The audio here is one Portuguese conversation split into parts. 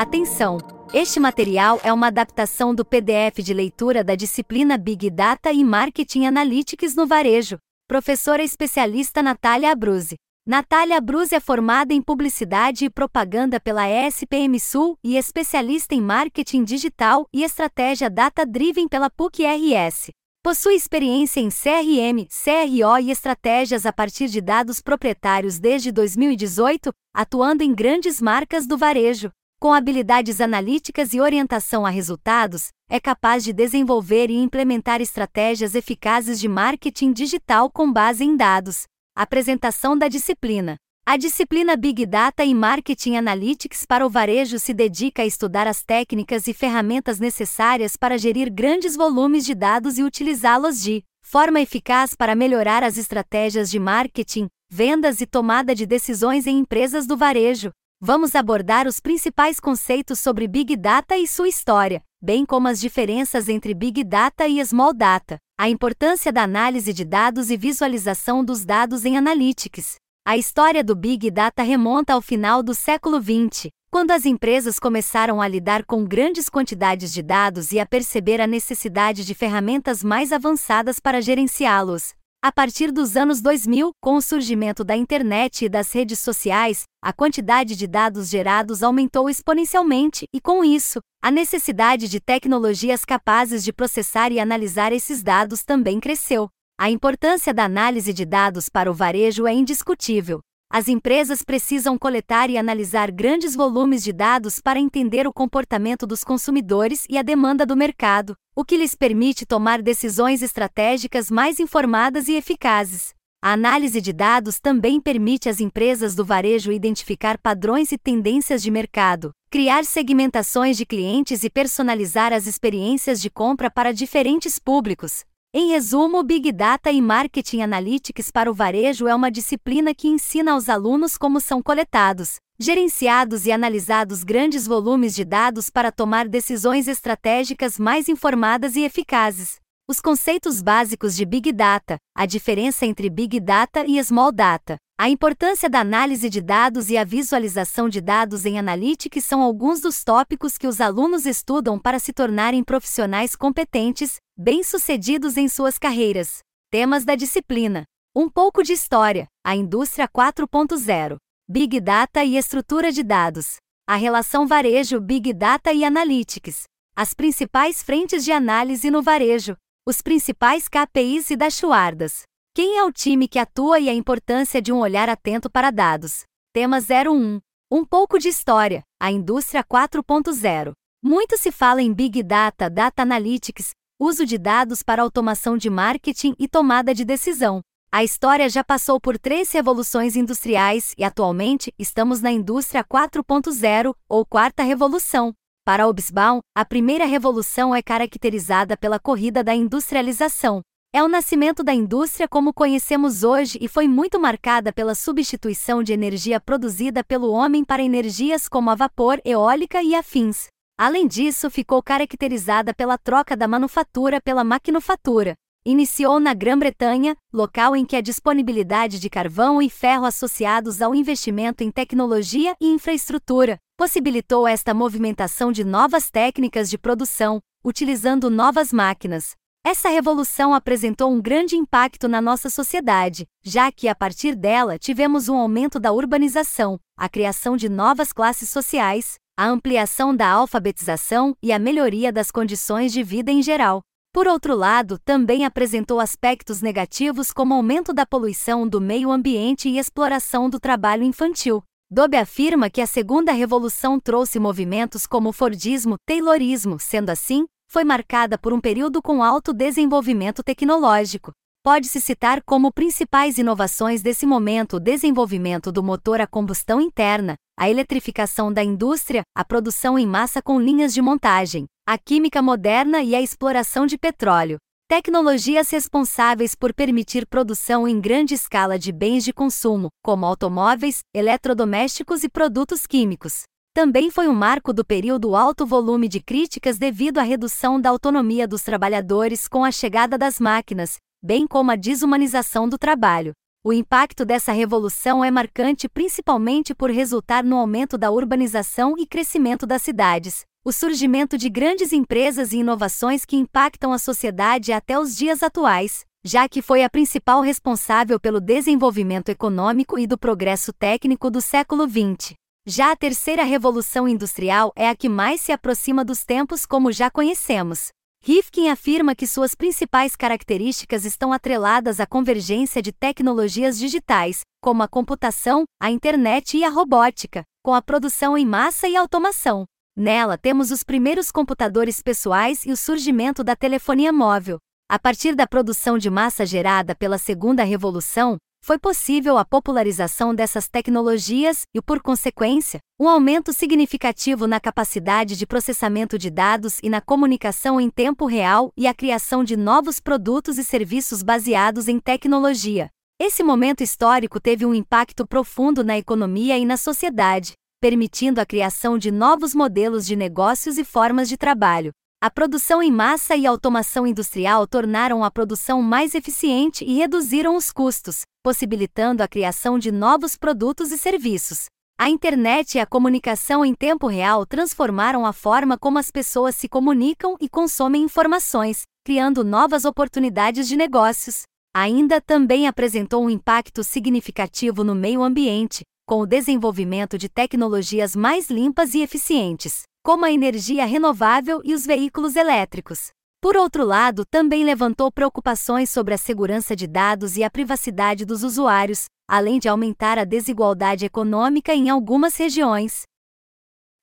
Atenção! Este material é uma adaptação do PDF de leitura da disciplina Big Data e Marketing Analytics no Varejo. Professora especialista Natália Abruzzi. Natália Abruzzi é formada em Publicidade e Propaganda pela ESPM Sul e especialista em Marketing Digital e Estratégia Data Driven pela PUC-RS. Possui experiência em CRM, CRO e estratégias a partir de dados proprietários desde 2018, atuando em grandes marcas do varejo. Com habilidades analíticas e orientação a resultados, é capaz de desenvolver e implementar estratégias eficazes de marketing digital com base em dados. Apresentação da disciplina. A disciplina Big Data e Marketing Analytics para o varejo se dedica a estudar as técnicas e ferramentas necessárias para gerir grandes volumes de dados e utilizá-los de forma eficaz para melhorar as estratégias de marketing, vendas e tomada de decisões em empresas do varejo. Vamos abordar os principais conceitos sobre Big Data e sua história, bem como as diferenças entre Big Data e Small Data, a importância da análise de dados e visualização dos dados em Analytics. A história do Big Data remonta ao final do século XX, quando as empresas começaram a lidar com grandes quantidades de dados e a perceber a necessidade de ferramentas mais avançadas para gerenciá-los. A partir dos anos 2000, com o surgimento da internet e das redes sociais, a quantidade de dados gerados aumentou exponencialmente e, com isso, a necessidade de tecnologias capazes de processar e analisar esses dados também cresceu. A importância da análise de dados para o varejo é indiscutível, as empresas precisam coletar e analisar grandes volumes de dados para entender o comportamento dos consumidores e a demanda do mercado, o que lhes permite tomar decisões estratégicas mais informadas e eficazes. A análise de dados também permite às empresas do varejo identificar padrões e tendências de mercado, criar segmentações de clientes e personalizar as experiências de compra para diferentes públicos, em resumo, Big Data e Marketing Analytics para o varejo é uma disciplina que ensina aos alunos como são coletados, gerenciados e analisados grandes volumes de dados para tomar decisões estratégicas mais informadas e eficazes. Os conceitos básicos de Big Data, a diferença entre Big Data e Small Data, a importância da análise de dados e a visualização de dados em Analytics são alguns dos tópicos que os alunos estudam para se tornarem profissionais competentes, bem-sucedidos em suas carreiras. Temas da disciplina: Um pouco de história, a indústria 4.0, Big Data e estrutura de dados, a relação varejo Big Data e Analytics, as principais frentes de análise no varejo, os principais KPIs e dashboards. Quem é o time que atua e a importância de um olhar atento para dados? Tema 01. Um pouco de história. A indústria 4.0. Muito se fala em Big Data, Data Analytics, uso de dados para automação de marketing e tomada de decisão. A história já passou por três revoluções industriais e atualmente estamos na indústria 4.0 ou quarta revolução. Para Hobsbawm, a primeira revolução é caracterizada pela corrida da industrialização. É o nascimento da indústria como conhecemos hoje e foi muito marcada pela substituição de energia produzida pelo homem para energias como a vapor, eólica e afins. Além disso, ficou caracterizada pela troca da manufatura pela maquinofatura. Iniciou na Grã-Bretanha, local em que a disponibilidade de carvão e ferro associados ao investimento em tecnologia e infraestrutura possibilitou esta movimentação de novas técnicas de produção, utilizando novas máquinas. Essa revolução apresentou um grande impacto na nossa sociedade, já que a partir dela tivemos um aumento da urbanização, a criação de novas classes sociais, a ampliação da alfabetização e a melhoria das condições de vida em geral. Por outro lado, também apresentou aspectos negativos como aumento da poluição do meio ambiente e exploração do trabalho infantil. Dobe afirma que a segunda revolução trouxe movimentos como o Fordismo, Taylorismo, sendo assim, foi marcada por um período com alto desenvolvimento tecnológico. Pode-se citar como principais inovações desse momento o desenvolvimento do motor a combustão interna, a eletrificação da indústria, a produção em massa com linhas de montagem, a química moderna e a exploração de petróleo. Tecnologias responsáveis por permitir produção em grande escala de bens de consumo, como automóveis, eletrodomésticos e produtos químicos. Também foi um marco do período alto volume de críticas devido à redução da autonomia dos trabalhadores com a chegada das máquinas, bem como a desumanização do trabalho. O impacto dessa revolução é marcante principalmente por resultar no aumento da urbanização e crescimento das cidades, o surgimento de grandes empresas e inovações que impactam a sociedade até os dias atuais, já que foi a principal responsável pelo desenvolvimento econômico e do progresso técnico do século XX. Já a terceira revolução industrial é a que mais se aproxima dos tempos como já conhecemos. Rifkin afirma que suas principais características estão atreladas à convergência de tecnologias digitais, como a computação, a internet e a robótica, com a produção em massa e automação. Nela temos os primeiros computadores pessoais e o surgimento da telefonia móvel. A partir da produção de massa gerada pela segunda revolução, foi possível a popularização dessas tecnologias e, por consequência, um aumento significativo na capacidade de processamento de dados e na comunicação em tempo real e a criação de novos produtos e serviços baseados em tecnologia. Esse momento histórico teve um impacto profundo na economia e na sociedade, permitindo a criação de novos modelos de negócios e formas de trabalho. A produção em massa e a automação industrial tornaram a produção mais eficiente e reduziram os custos, possibilitando a criação de novos produtos e serviços. A internet e a comunicação em tempo real transformaram a forma como as pessoas se comunicam e consomem informações, criando novas oportunidades de negócios. Ainda também apresentou um impacto significativo no meio ambiente, com o desenvolvimento de tecnologias mais limpas e eficientes como a energia renovável e os veículos elétricos. Por outro lado, também levantou preocupações sobre a segurança de dados e a privacidade dos usuários, além de aumentar a desigualdade econômica em algumas regiões.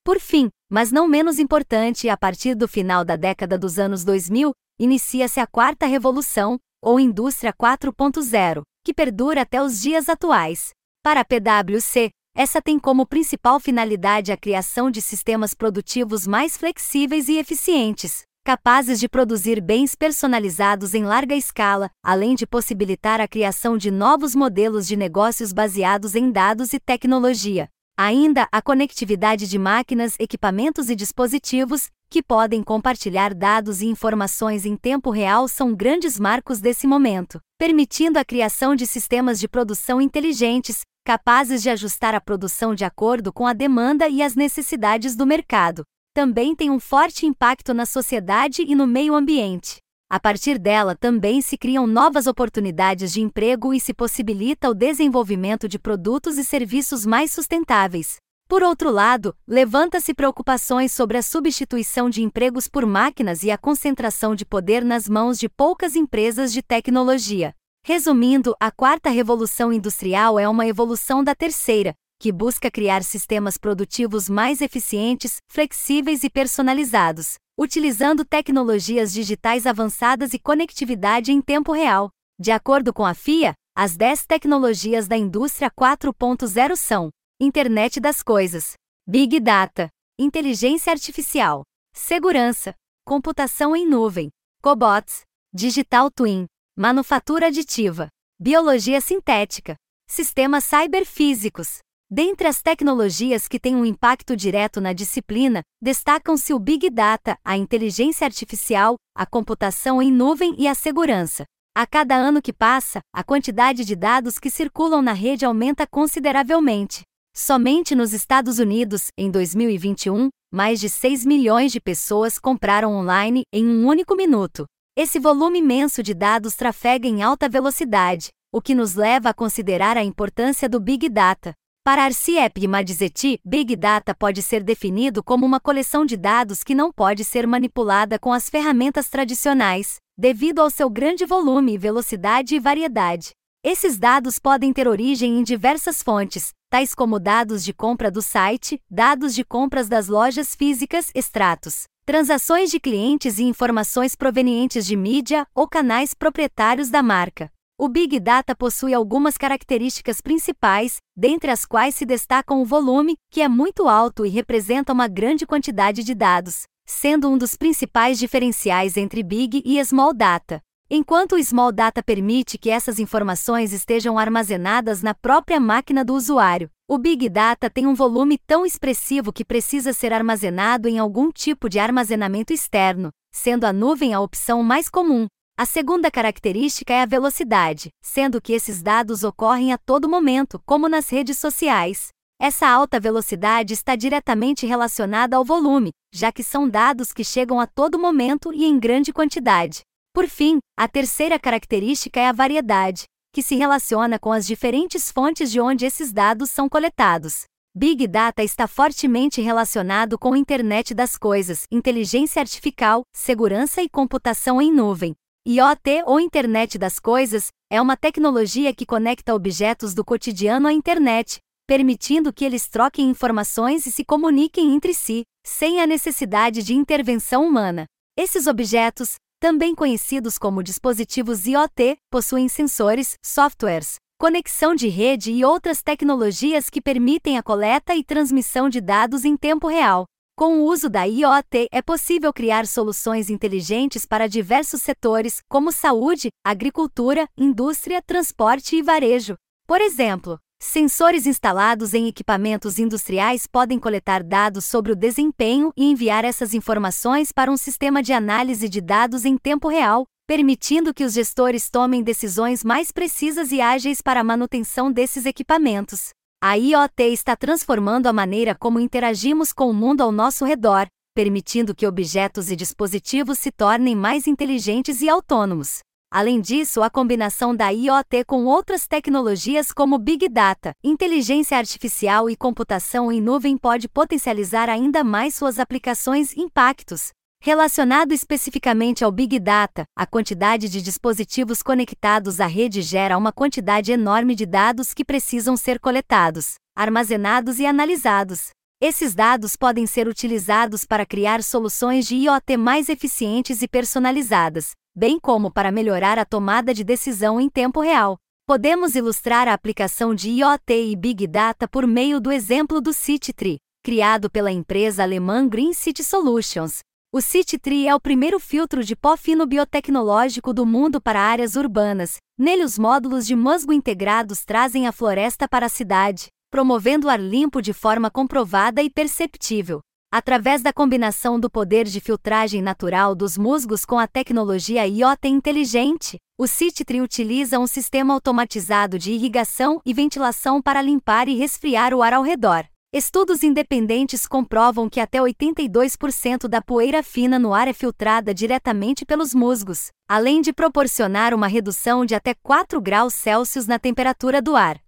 Por fim, mas não menos importante, a partir do final da década dos anos 2000, inicia-se a Quarta Revolução, ou Indústria 4.0, que perdura até os dias atuais. Para a PwC, essa tem como principal finalidade a criação de sistemas produtivos mais flexíveis e eficientes, capazes de produzir bens personalizados em larga escala, além de possibilitar a criação de novos modelos de negócios baseados em dados e tecnologia. Ainda a conectividade de máquinas, equipamentos e dispositivos, que podem compartilhar dados e informações em tempo real, são grandes marcos desse momento, permitindo a criação de sistemas de produção inteligentes, capazes de ajustar a produção de acordo com a demanda e as necessidades do mercado. Também tem um forte impacto na sociedade e no meio ambiente. A partir dela também se criam novas oportunidades de emprego e se possibilita o desenvolvimento de produtos e serviços mais sustentáveis. Por outro lado, levanta-se preocupações sobre a substituição de empregos por máquinas e a concentração de poder nas mãos de poucas empresas de tecnologia. Resumindo, a quarta revolução industrial é uma evolução da terceira, que busca criar sistemas produtivos mais eficientes, flexíveis e personalizados, utilizando tecnologias digitais avançadas e conectividade em tempo real. De acordo com a FIA, as 10 tecnologias da indústria 4.0 são: Internet das Coisas, Big Data, Inteligência Artificial, Segurança, Computação em Nuvem, Cobots, Digital Twin, manufatura aditiva, biologia sintética, sistemas cyberfísicos. Dentre as tecnologias que têm um impacto direto na disciplina, destacam-se o Big Data, a inteligência artificial, a computação em nuvem e a segurança. A cada ano que passa, a quantidade de dados que circulam na rede aumenta consideravelmente. Somente nos Estados Unidos, em 2021, mais de 6 milhões de pessoas compraram online em um único minuto. Esse volume imenso de dados trafega em alta velocidade, o que nos leva a considerar a importância do Big Data. Para Arciep Madzeti, Big Data pode ser definido como uma coleção de dados que não pode ser manipulada com as ferramentas tradicionais, devido ao seu grande volume, velocidade e variedade. Esses dados podem ter origem em diversas fontes, tais como dados de compra do site, dados de compras das lojas físicas, extratos, transações de clientes e informações provenientes de mídia ou canais proprietários da marca. O Big Data possui algumas características principais, dentre as quais se destacam o volume, que é muito alto e representa uma grande quantidade de dados, sendo um dos principais diferenciais entre Big e Small Data. Enquanto o Small Data permite que essas informações estejam armazenadas na própria máquina do usuário, o Big Data tem um volume tão expressivo que precisa ser armazenado em algum tipo de armazenamento externo, sendo a nuvem a opção mais comum. A segunda característica é a velocidade, sendo que esses dados ocorrem a todo momento, como nas redes sociais. Essa alta velocidade está diretamente relacionada ao volume, já que são dados que chegam a todo momento e em grande quantidade. Por fim, a terceira característica é a variedade, que se relaciona com as diferentes fontes de onde esses dados são coletados. Big Data está fortemente relacionado com Internet das Coisas, inteligência artificial, segurança e computação em nuvem. IoT ou Internet das Coisas é uma tecnologia que conecta objetos do cotidiano à internet, permitindo que eles troquem informações e se comuniquem entre si, sem a necessidade de intervenção humana. Esses objetos, também conhecidos como dispositivos IoT, possuem sensores, softwares, conexão de rede e outras tecnologias que permitem a coleta e transmissão de dados em tempo real. Com o uso da IoT, é possível criar soluções inteligentes para diversos setores, como saúde, agricultura, indústria, transporte e varejo. Por exemplo, Sensores instalados em equipamentos industriais podem coletar dados sobre o desempenho e enviar essas informações para um sistema de análise de dados em tempo real, permitindo que os gestores tomem decisões mais precisas e ágeis para a manutenção desses equipamentos. A IoT está transformando a maneira como interagimos com o mundo ao nosso redor, permitindo que objetos e dispositivos se tornem mais inteligentes e autônomos. Além disso, a combinação da IoT com outras tecnologias como Big Data, inteligência artificial e computação em nuvem pode potencializar ainda mais suas aplicações e impactos. Relacionado especificamente ao Big Data, a quantidade de dispositivos conectados à rede gera uma quantidade enorme de dados que precisam ser coletados, armazenados e analisados. Esses dados podem ser utilizados para criar soluções de IoT mais eficientes e personalizadas, bem como para melhorar a tomada de decisão em tempo real. Podemos ilustrar a aplicação de IoT e Big Data por meio do exemplo do CityTree, criado pela empresa alemã Green City Solutions. O CityTree é o primeiro filtro de pó fino biotecnológico do mundo para áreas urbanas. Nele, os módulos de musgo integrados trazem a floresta para a cidade, promovendo ar limpo de forma comprovada e perceptível. Através da combinação do poder de filtragem natural dos musgos com a tecnologia IoT inteligente, o CityTree utiliza um sistema automatizado de irrigação e ventilação para limpar e resfriar o ar ao redor. Estudos independentes comprovam que até 82% da poeira fina no ar é filtrada diretamente pelos musgos, além de proporcionar uma redução de até 4 graus Celsius na temperatura do ar.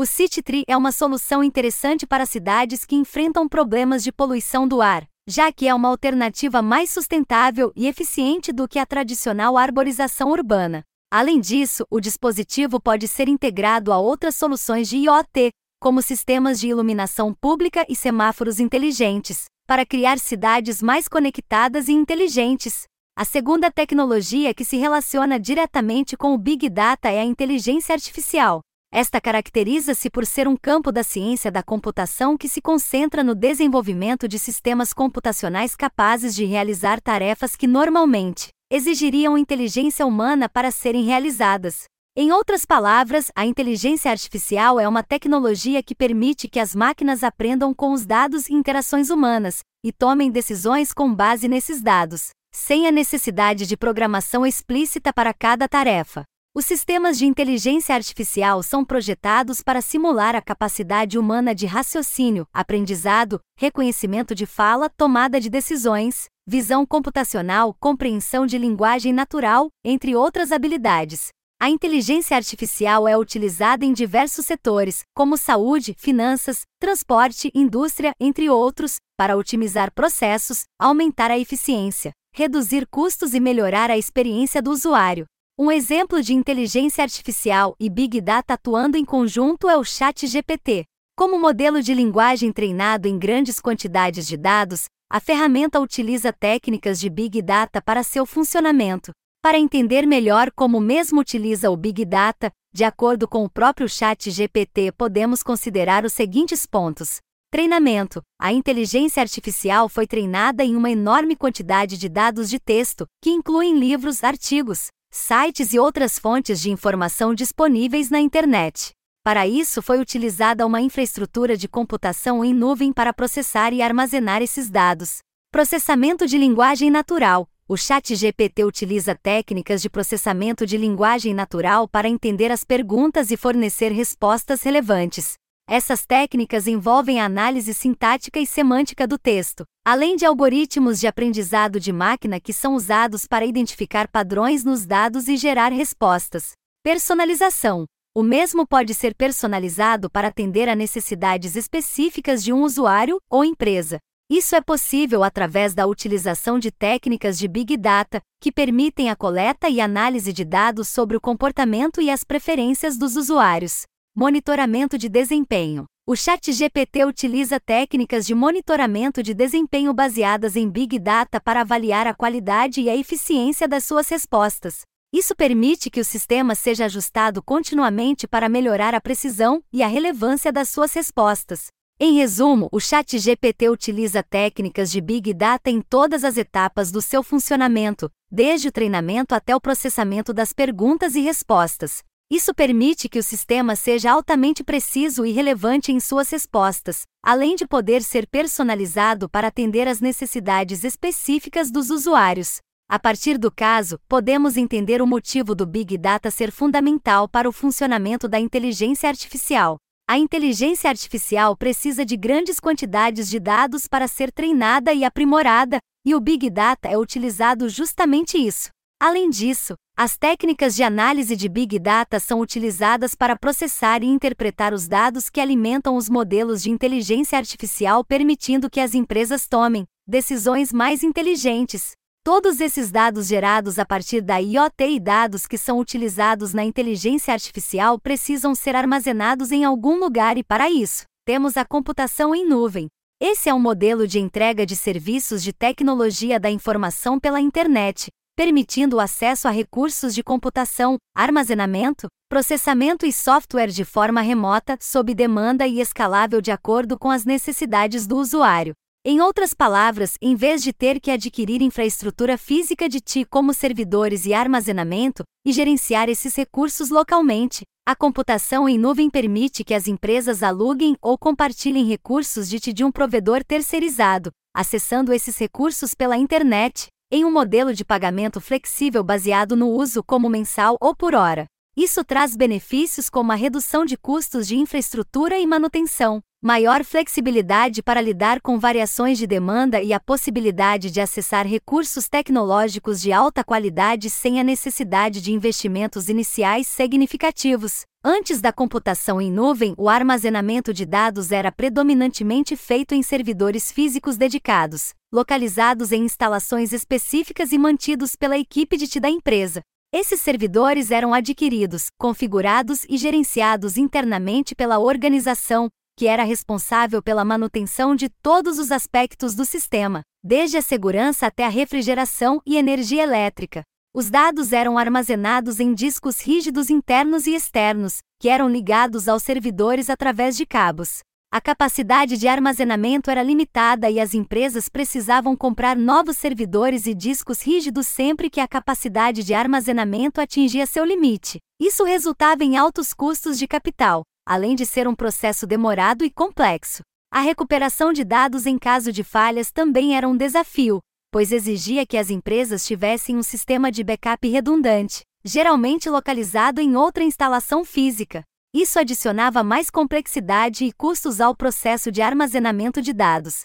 O CityTree é uma solução interessante para cidades que enfrentam problemas de poluição do ar, já que é uma alternativa mais sustentável e eficiente do que a tradicional arborização urbana. Além disso, o dispositivo pode ser integrado a outras soluções de IoT, como sistemas de iluminação pública e semáforos inteligentes, para criar cidades mais conectadas e inteligentes. A segunda tecnologia que se relaciona diretamente com o Big Data é a inteligência artificial. Esta caracteriza-se por ser um campo da ciência da computação que se concentra no desenvolvimento de sistemas computacionais capazes de realizar tarefas que normalmente exigiriam inteligência humana para serem realizadas. Em outras palavras, a inteligência artificial é uma tecnologia que permite que as máquinas aprendam com os dados e interações humanas e tomem decisões com base nesses dados, sem a necessidade de programação explícita para cada tarefa. Os sistemas de inteligência artificial são projetados para simular a capacidade humana de raciocínio, aprendizado, reconhecimento de fala, tomada de decisões, visão computacional, compreensão de linguagem natural, entre outras habilidades. A inteligência artificial é utilizada em diversos setores, como saúde, finanças, transporte, indústria, entre outros, para otimizar processos, aumentar a eficiência, reduzir custos e melhorar a experiência do usuário. Um exemplo de inteligência artificial e Big Data atuando em conjunto é o ChatGPT. Como modelo de linguagem treinado em grandes quantidades de dados, a ferramenta utiliza técnicas de Big Data para seu funcionamento. Para entender melhor como mesmo utiliza o Big Data, de acordo com o próprio ChatGPT, podemos considerar os seguintes pontos. Treinamento: A inteligência artificial foi treinada em uma enorme quantidade de dados de texto, que incluem livros, artigos, sites e outras fontes de informação disponíveis na internet. Para isso foi utilizada uma infraestrutura de computação em nuvem para processar e armazenar esses dados. Processamento de linguagem natural. o ChatGPT utiliza técnicas de processamento de linguagem natural para entender as perguntas e fornecer respostas relevantes. Essas técnicas envolvem a análise sintática e semântica do texto, além de algoritmos de aprendizado de máquina que são usados para identificar padrões nos dados e gerar respostas. Personalização. O mesmo pode ser personalizado para atender a necessidades específicas de um usuário ou empresa. Isso é possível através da utilização de técnicas de Big Data, que permitem a coleta e análise de dados sobre o comportamento e as preferências dos usuários. Monitoramento de desempenho. O ChatGPT utiliza técnicas de monitoramento de desempenho baseadas em Big Data para avaliar a qualidade e a eficiência das suas respostas. Isso permite que o sistema seja ajustado continuamente para melhorar a precisão e a relevância das suas respostas. Em resumo, o ChatGPT utiliza técnicas de Big Data em todas as etapas do seu funcionamento, desde o treinamento até o processamento das perguntas e respostas. Isso permite que o sistema seja altamente preciso e relevante em suas respostas, além de poder ser personalizado para atender às necessidades específicas dos usuários. A partir do caso, podemos entender o motivo do Big Data ser fundamental para o funcionamento da inteligência artificial. A inteligência artificial precisa de grandes quantidades de dados para ser treinada e aprimorada, e o Big Data é utilizado justamente isso. Além disso, as técnicas de análise de Big Data são utilizadas para processar e interpretar os dados que alimentam os modelos de inteligência artificial, permitindo que as empresas tomem decisões mais inteligentes. Todos esses dados gerados a partir da IoT e dados que são utilizados na inteligência artificial precisam ser armazenados em algum lugar e, para isso, temos a computação em nuvem. Esse é um modelo de entrega de serviços de tecnologia da informação pela internet, permitindo o acesso a recursos de computação, armazenamento, processamento e software de forma remota, sob demanda e escalável de acordo com as necessidades do usuário. Em outras palavras, em vez de ter que adquirir infraestrutura física de TI como servidores e armazenamento, e gerenciar esses recursos localmente, a computação em nuvem permite que as empresas aluguem ou compartilhem recursos de TI de um provedor terceirizado, acessando esses recursos pela internet, em um modelo de pagamento flexível baseado no uso como mensal ou por hora. Isso traz benefícios como a redução de custos de infraestrutura e manutenção, maior flexibilidade para lidar com variações de demanda e a possibilidade de acessar recursos tecnológicos de alta qualidade sem a necessidade de investimentos iniciais significativos. Antes da computação em nuvem, o armazenamento de dados era predominantemente feito em servidores físicos dedicados, localizados em instalações específicas e mantidos pela equipe de TI da empresa. Esses servidores eram adquiridos, configurados e gerenciados internamente pela organização, que era responsável pela manutenção de todos os aspectos do sistema, desde a segurança até a refrigeração e energia elétrica. Os dados eram armazenados em discos rígidos internos e externos, que eram ligados aos servidores através de cabos. A capacidade de armazenamento era limitada e as empresas precisavam comprar novos servidores e discos rígidos sempre que a capacidade de armazenamento atingia seu limite. Isso resultava em altos custos de capital, além de ser um processo demorado e complexo. A recuperação de dados em caso de falhas também era um desafio, pois exigia que as empresas tivessem um sistema de backup redundante, geralmente localizado em outra instalação física. Isso adicionava mais complexidade e custos ao processo de armazenamento de dados.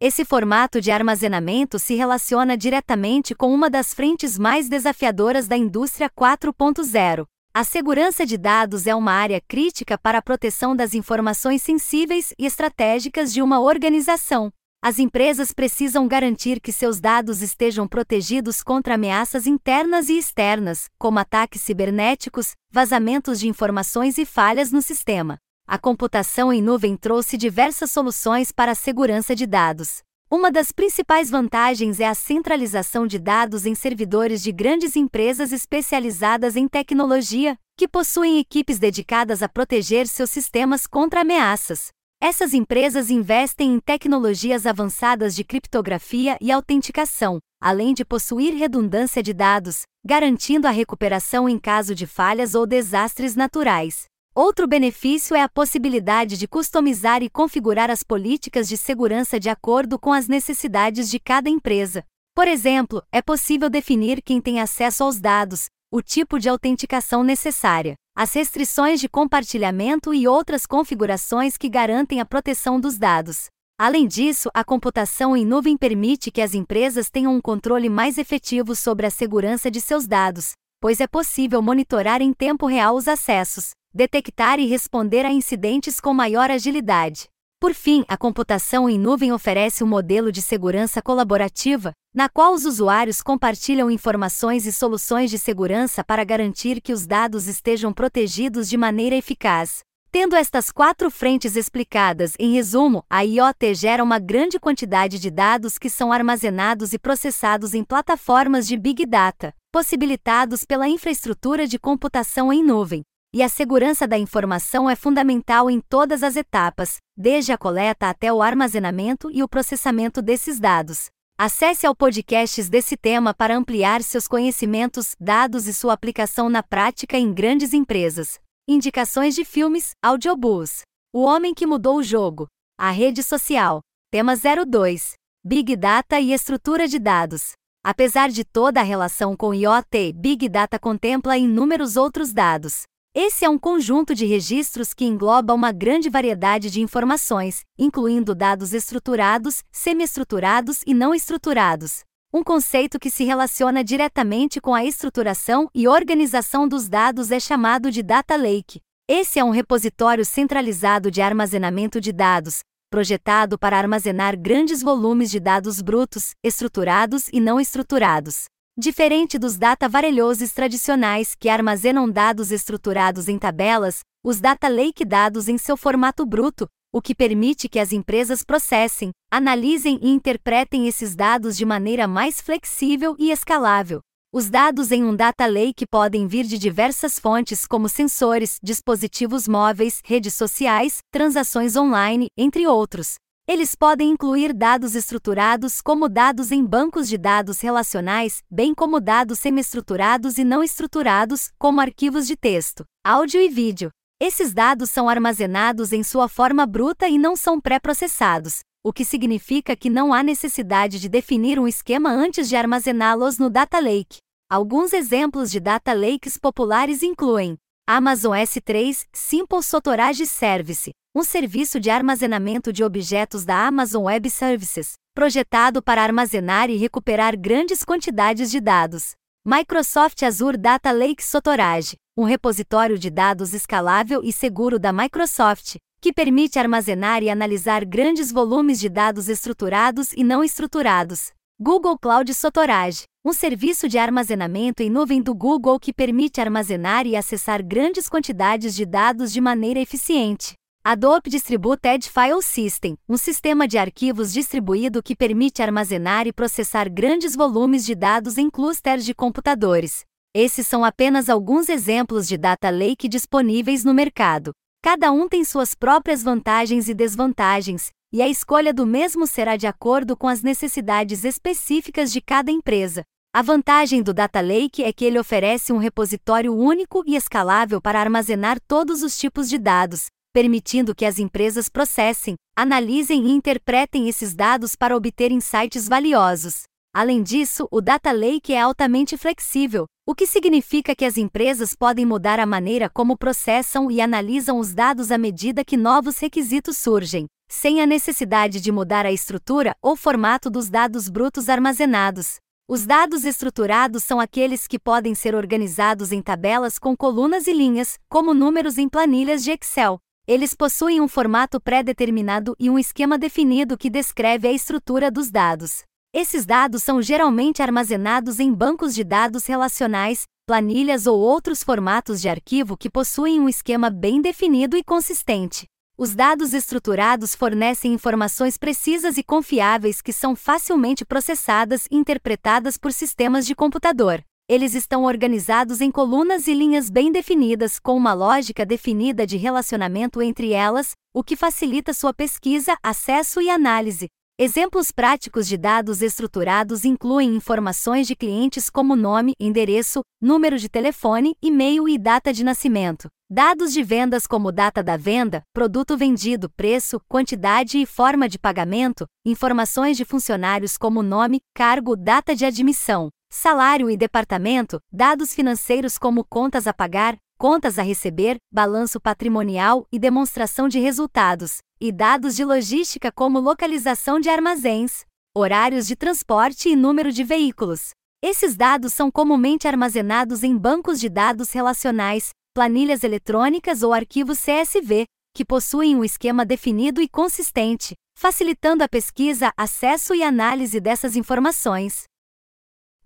Esse formato de armazenamento se relaciona diretamente com uma das frentes mais desafiadoras da indústria 4.0, a segurança de dados é uma área crítica para a proteção das informações sensíveis e estratégicas de uma organização. As empresas precisam garantir que seus dados estejam protegidos contra ameaças internas e externas, como ataques cibernéticos, vazamentos de informações e falhas no sistema. A computação em nuvem trouxe diversas soluções para a segurança de dados. Uma das principais vantagens é a centralização de dados em servidores de grandes empresas especializadas em tecnologia, que possuem equipes dedicadas a proteger seus sistemas contra ameaças. Essas empresas investem em tecnologias avançadas de criptografia e autenticação, além de possuir redundância de dados, garantindo a recuperação em caso de falhas ou desastres naturais. Outro benefício é a possibilidade de customizar e configurar as políticas de segurança de acordo com as necessidades de cada empresa. Por exemplo, é possível definir quem tem acesso aos dados, o tipo de autenticação necessária, as restrições de compartilhamento e outras configurações que garantem a proteção dos dados. Além disso, a computação em nuvem permite que as empresas tenham um controle mais efetivo sobre a segurança de seus dados, pois é possível monitorar em tempo real os acessos, detectar e responder a incidentes com maior agilidade. Por fim, a computação em nuvem oferece um modelo de segurança colaborativa, na qual os usuários compartilham informações e soluções de segurança para garantir que os dados estejam protegidos de maneira eficaz. Tendo estas quatro frentes explicadas, em resumo, a IoT gera uma grande quantidade de dados que são armazenados e processados em plataformas de Big Data, possibilitados pela infraestrutura de computação em nuvem e a segurança da informação é fundamental em todas as etapas, desde a coleta até o armazenamento e o processamento desses dados. Acesse ao podcasts desse tema para ampliar seus conhecimentos, dados e sua aplicação na prática em grandes empresas. Indicações de filmes, audiobooks. O Homem que Mudou o Jogo. A Rede Social. Tema 02. Big Data e Estrutura de Dados. Apesar de toda a relação com IoT, Big Data contempla inúmeros outros dados. Esse é um conjunto de registros que engloba uma grande variedade de informações, incluindo dados estruturados, semi-estruturados e não estruturados. Um conceito que se relaciona diretamente com a estruturação e organização dos dados é chamado de Data Lake. Esse é um repositório centralizado de armazenamento de dados, projetado para armazenar grandes volumes de dados brutos, estruturados e não estruturados. Diferente dos data varelhoses tradicionais que armazenam dados estruturados em tabelas, os data lake dados em seu formato bruto, o que permite que as empresas processem, analisem e interpretem esses dados de maneira mais flexível e escalável. Os dados em um data lake podem vir de diversas fontes, como sensores, dispositivos móveis, redes sociais, transações online, entre outros. Eles podem incluir dados estruturados, como dados em bancos de dados relacionais, bem como dados semi-estruturados e não estruturados, como arquivos de texto, áudio e vídeo. Esses dados são armazenados em sua forma bruta e não são pré-processados, o que significa que não há necessidade de definir um esquema antes de armazená-los no Data Lake. Alguns exemplos de Data Lakes populares incluem Amazon S3 Simple Storage Service, um serviço de armazenamento de objetos da Amazon Web Services, projetado para armazenar e recuperar grandes quantidades de dados. Microsoft Azure Data Lake Storage, um repositório de dados escalável e seguro da Microsoft, que permite armazenar e analisar grandes volumes de dados estruturados e não estruturados. Google Cloud Storage, um serviço de armazenamento em nuvem do Google que permite armazenar e acessar grandes quantidades de dados de maneira eficiente. Adobe Distributed File System, um sistema de arquivos distribuído que permite armazenar e processar grandes volumes de dados em clusters de computadores. Esses são apenas alguns exemplos de data lake disponíveis no mercado. Cada um tem suas próprias vantagens e desvantagens, e a escolha do mesmo será de acordo com as necessidades específicas de cada empresa. A vantagem do Data Lake é que ele oferece um repositório único e escalável para armazenar todos os tipos de dados, permitindo que as empresas processem, analisem e interpretem esses dados para obter insights valiosos. Além disso, o Data Lake é altamente flexível, o que significa que as empresas podem mudar a maneira como processam e analisam os dados à medida que novos requisitos surgem, sem a necessidade de mudar a estrutura ou formato dos dados brutos armazenados. Os dados estruturados são aqueles que podem ser organizados em tabelas com colunas e linhas, como números em planilhas de Excel. Eles possuem um formato pré-determinado e um esquema definido que descreve a estrutura dos dados. Esses dados são geralmente armazenados em bancos de dados relacionais, planilhas ou outros formatos de arquivo que possuem um esquema bem definido e consistente. Os dados estruturados fornecem informações precisas e confiáveis que são facilmente processadas e interpretadas por sistemas de computador. Eles estão organizados em colunas e linhas bem definidas, com uma lógica definida de relacionamento entre elas, o que facilita sua pesquisa, acesso e análise. Exemplos práticos de dados estruturados incluem informações de clientes como nome, endereço, número de telefone, e-mail e data de nascimento. Dados de vendas como data da venda, produto vendido, preço, quantidade e forma de pagamento, informações de funcionários como nome, cargo, data de admissão, salário e departamento, dados financeiros como contas a pagar, contas a receber, balanço patrimonial e demonstração de resultados, e dados de logística como localização de armazéns, horários de transporte e número de veículos. Esses dados são comumente armazenados em bancos de dados relacionais, planilhas eletrônicas ou arquivos CSV, que possuem um esquema definido e consistente, facilitando a pesquisa, acesso e análise dessas informações.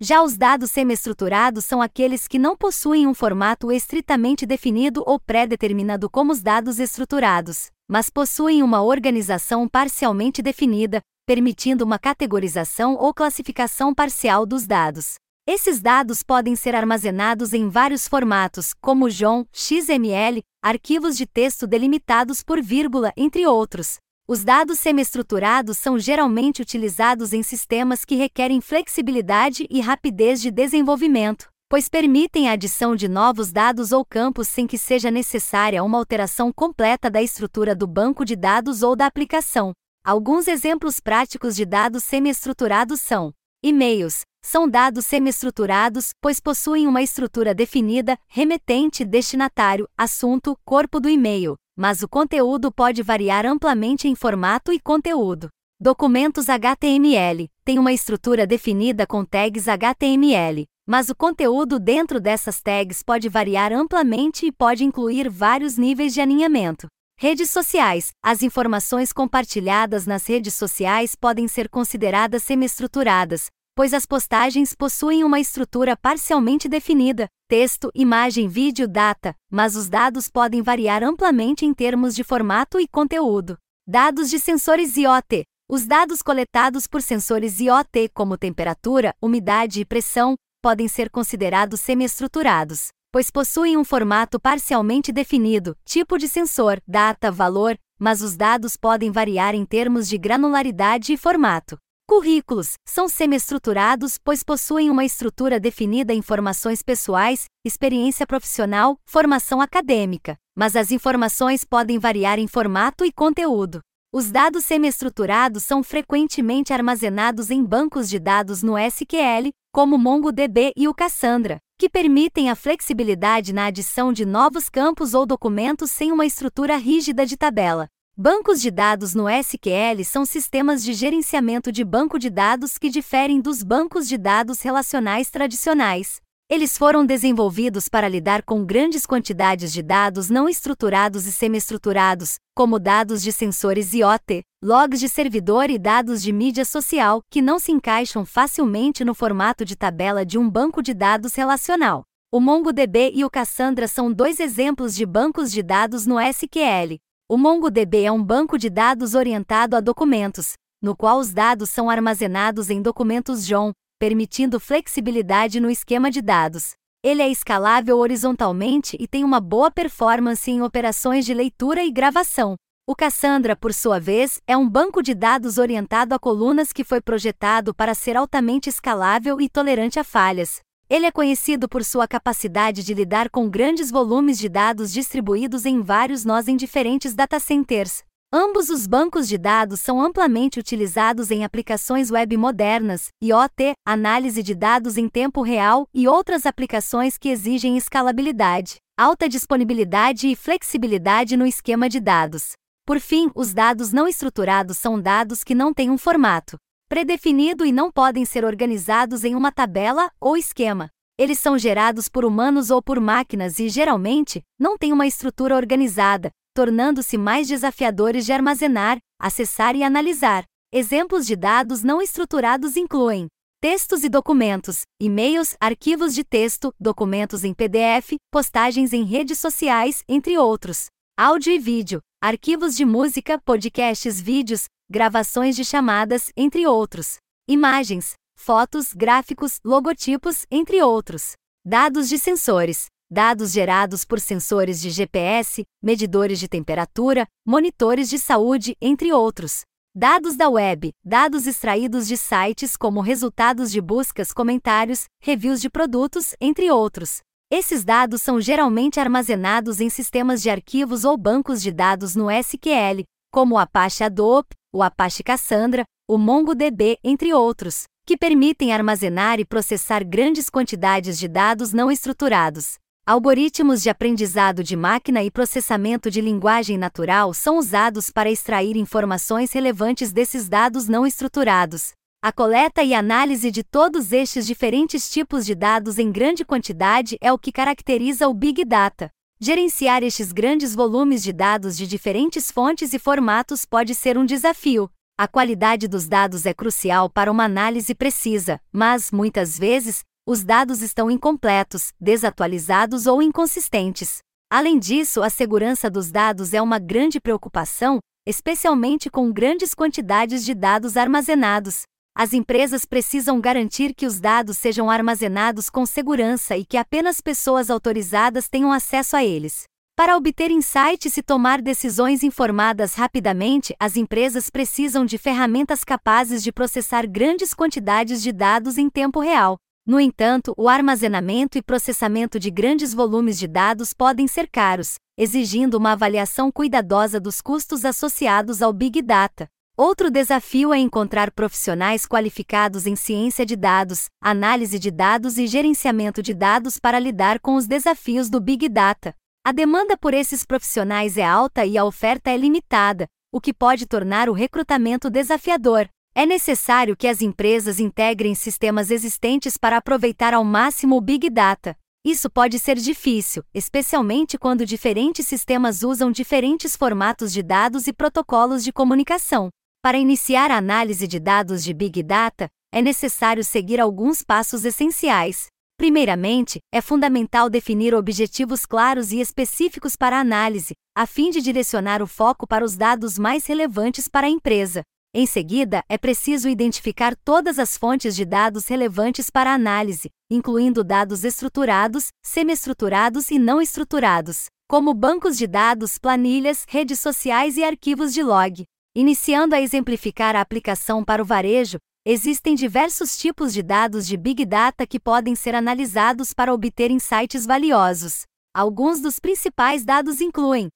Já os dados semi-estruturados são aqueles que não possuem um formato estritamente definido ou pré-determinado como os dados estruturados, mas possuem uma organização parcialmente definida, permitindo uma categorização ou classificação parcial dos dados. Esses dados podem ser armazenados em vários formatos, como JSON, XML, arquivos de texto delimitados por vírgula, entre outros, os dados semi-estruturados são geralmente utilizados em sistemas que requerem flexibilidade e rapidez de desenvolvimento, pois permitem a adição de novos dados ou campos sem que seja necessária uma alteração completa da estrutura do banco de dados ou da aplicação. Alguns exemplos práticos de dados semi-estruturados são: e-mails. São dados semi-estruturados, pois possuem uma estrutura definida, remetente, destinatário, assunto, corpo do e-mail mas o conteúdo pode variar amplamente em formato e conteúdo. Documentos HTML têm uma estrutura definida com tags HTML, mas o conteúdo dentro dessas tags pode variar amplamente e pode incluir vários níveis de alinhamento. Redes sociais. As informações compartilhadas nas redes sociais podem ser consideradas semi-estruturadas, pois as postagens possuem uma estrutura parcialmente definida, texto, imagem, vídeo, data, mas os dados podem variar amplamente em termos de formato e conteúdo. Dados de sensores IoT. Os dados coletados por sensores IoT, como temperatura, umidade e pressão, podem ser considerados semi-estruturados, pois possuem um formato parcialmente definido, tipo de sensor, data, valor, mas os dados podem variar em termos de granularidade e formato. Currículos são semi-estruturados pois possuem uma estrutura definida informações pessoais, experiência profissional, formação acadêmica, mas as informações podem variar em formato e conteúdo. Os dados semi-estruturados são frequentemente armazenados em bancos de dados no SQL, como o MongoDB e o Cassandra, que permitem a flexibilidade na adição de novos campos ou documentos sem uma estrutura rígida de tabela. Bancos de dados no SQL são sistemas de gerenciamento de banco de dados que diferem dos bancos de dados relacionais tradicionais. Eles foram desenvolvidos para lidar com grandes quantidades de dados não estruturados e semi-estruturados, como dados de sensores IoT, logs de servidor e dados de mídia social, que não se encaixam facilmente no formato de tabela de um banco de dados relacional. O MongoDB e o Cassandra são dois exemplos de bancos de dados no SQL, o MongoDB é um banco de dados orientado a documentos, no qual os dados são armazenados em documentos JSON, permitindo flexibilidade no esquema de dados. Ele é escalável horizontalmente e tem uma boa performance em operações de leitura e gravação. O Cassandra, por sua vez, é um banco de dados orientado a colunas que foi projetado para ser altamente escalável e tolerante a falhas. Ele é conhecido por sua capacidade de lidar com grandes volumes de dados distribuídos em vários nós em diferentes datacenters. Ambos os bancos de dados são amplamente utilizados em aplicações web modernas, IoT, análise de dados em tempo real e outras aplicações que exigem escalabilidade, alta disponibilidade e flexibilidade no esquema de dados. Por fim, os dados não estruturados são dados que não têm um formato, predefinido e não podem ser organizados em uma tabela ou esquema. Eles são gerados por humanos ou por máquinas e, geralmente, não têm uma estrutura organizada, tornando-se mais desafiadores de armazenar, acessar e analisar. Exemplos de dados não estruturados incluem textos e documentos, e-mails, arquivos de texto, documentos em PDF, postagens em redes sociais, entre outros. Áudio e vídeo, arquivos de música, podcasts, vídeos, gravações de chamadas, entre outros. Imagens, fotos, gráficos, logotipos, entre outros. Dados de sensores, dados gerados por sensores de GPS, medidores de temperatura, monitores de saúde, entre outros. Dados da web, dados extraídos de sites como resultados de buscas, comentários, reviews de produtos, entre outros. Esses dados são geralmente armazenados em sistemas de arquivos ou bancos de dados no SQL, como o Apache Hadoop, o Apache Cassandra, o MongoDB, entre outros, que permitem armazenar e processar grandes quantidades de dados não estruturados. Algoritmos de aprendizado de máquina e processamento de linguagem natural são usados para extrair informações relevantes desses dados não estruturados. A coleta e análise de todos estes diferentes tipos de dados em grande quantidade é o que caracteriza o Big Data. Gerenciar estes grandes volumes de dados de diferentes fontes e formatos pode ser um desafio. A qualidade dos dados é crucial para uma análise precisa, mas, muitas vezes, os dados estão incompletos, desatualizados ou inconsistentes. Além disso, a segurança dos dados é uma grande preocupação, especialmente com grandes quantidades de dados armazenados. As empresas precisam garantir que os dados sejam armazenados com segurança e que apenas pessoas autorizadas tenham acesso a eles. Para obter insights e tomar decisões informadas rapidamente, as empresas precisam de ferramentas capazes de processar grandes quantidades de dados em tempo real. No entanto, o armazenamento e processamento de grandes volumes de dados podem ser caros, exigindo uma avaliação cuidadosa dos custos associados ao Big Data. Outro desafio é encontrar profissionais qualificados em ciência de dados, análise de dados e gerenciamento de dados para lidar com os desafios do Big Data. A demanda por esses profissionais é alta e a oferta é limitada, o que pode tornar o recrutamento desafiador. É necessário que as empresas integrem sistemas existentes para aproveitar ao máximo o Big Data. Isso pode ser difícil, especialmente quando diferentes sistemas usam diferentes formatos de dados e protocolos de comunicação. Para iniciar a análise de dados de Big Data, é necessário seguir alguns passos essenciais. Primeiramente, é fundamental definir objetivos claros e específicos para a análise, a fim de direcionar o foco para os dados mais relevantes para a empresa. Em seguida, é preciso identificar todas as fontes de dados relevantes para a análise, incluindo dados estruturados, semi-estruturados e não estruturados, como bancos de dados, planilhas, redes sociais e arquivos de log. Iniciando a exemplificar a aplicação para o varejo, existem diversos tipos de dados de Big Data que podem ser analisados para obter insights valiosos. Alguns dos principais dados incluem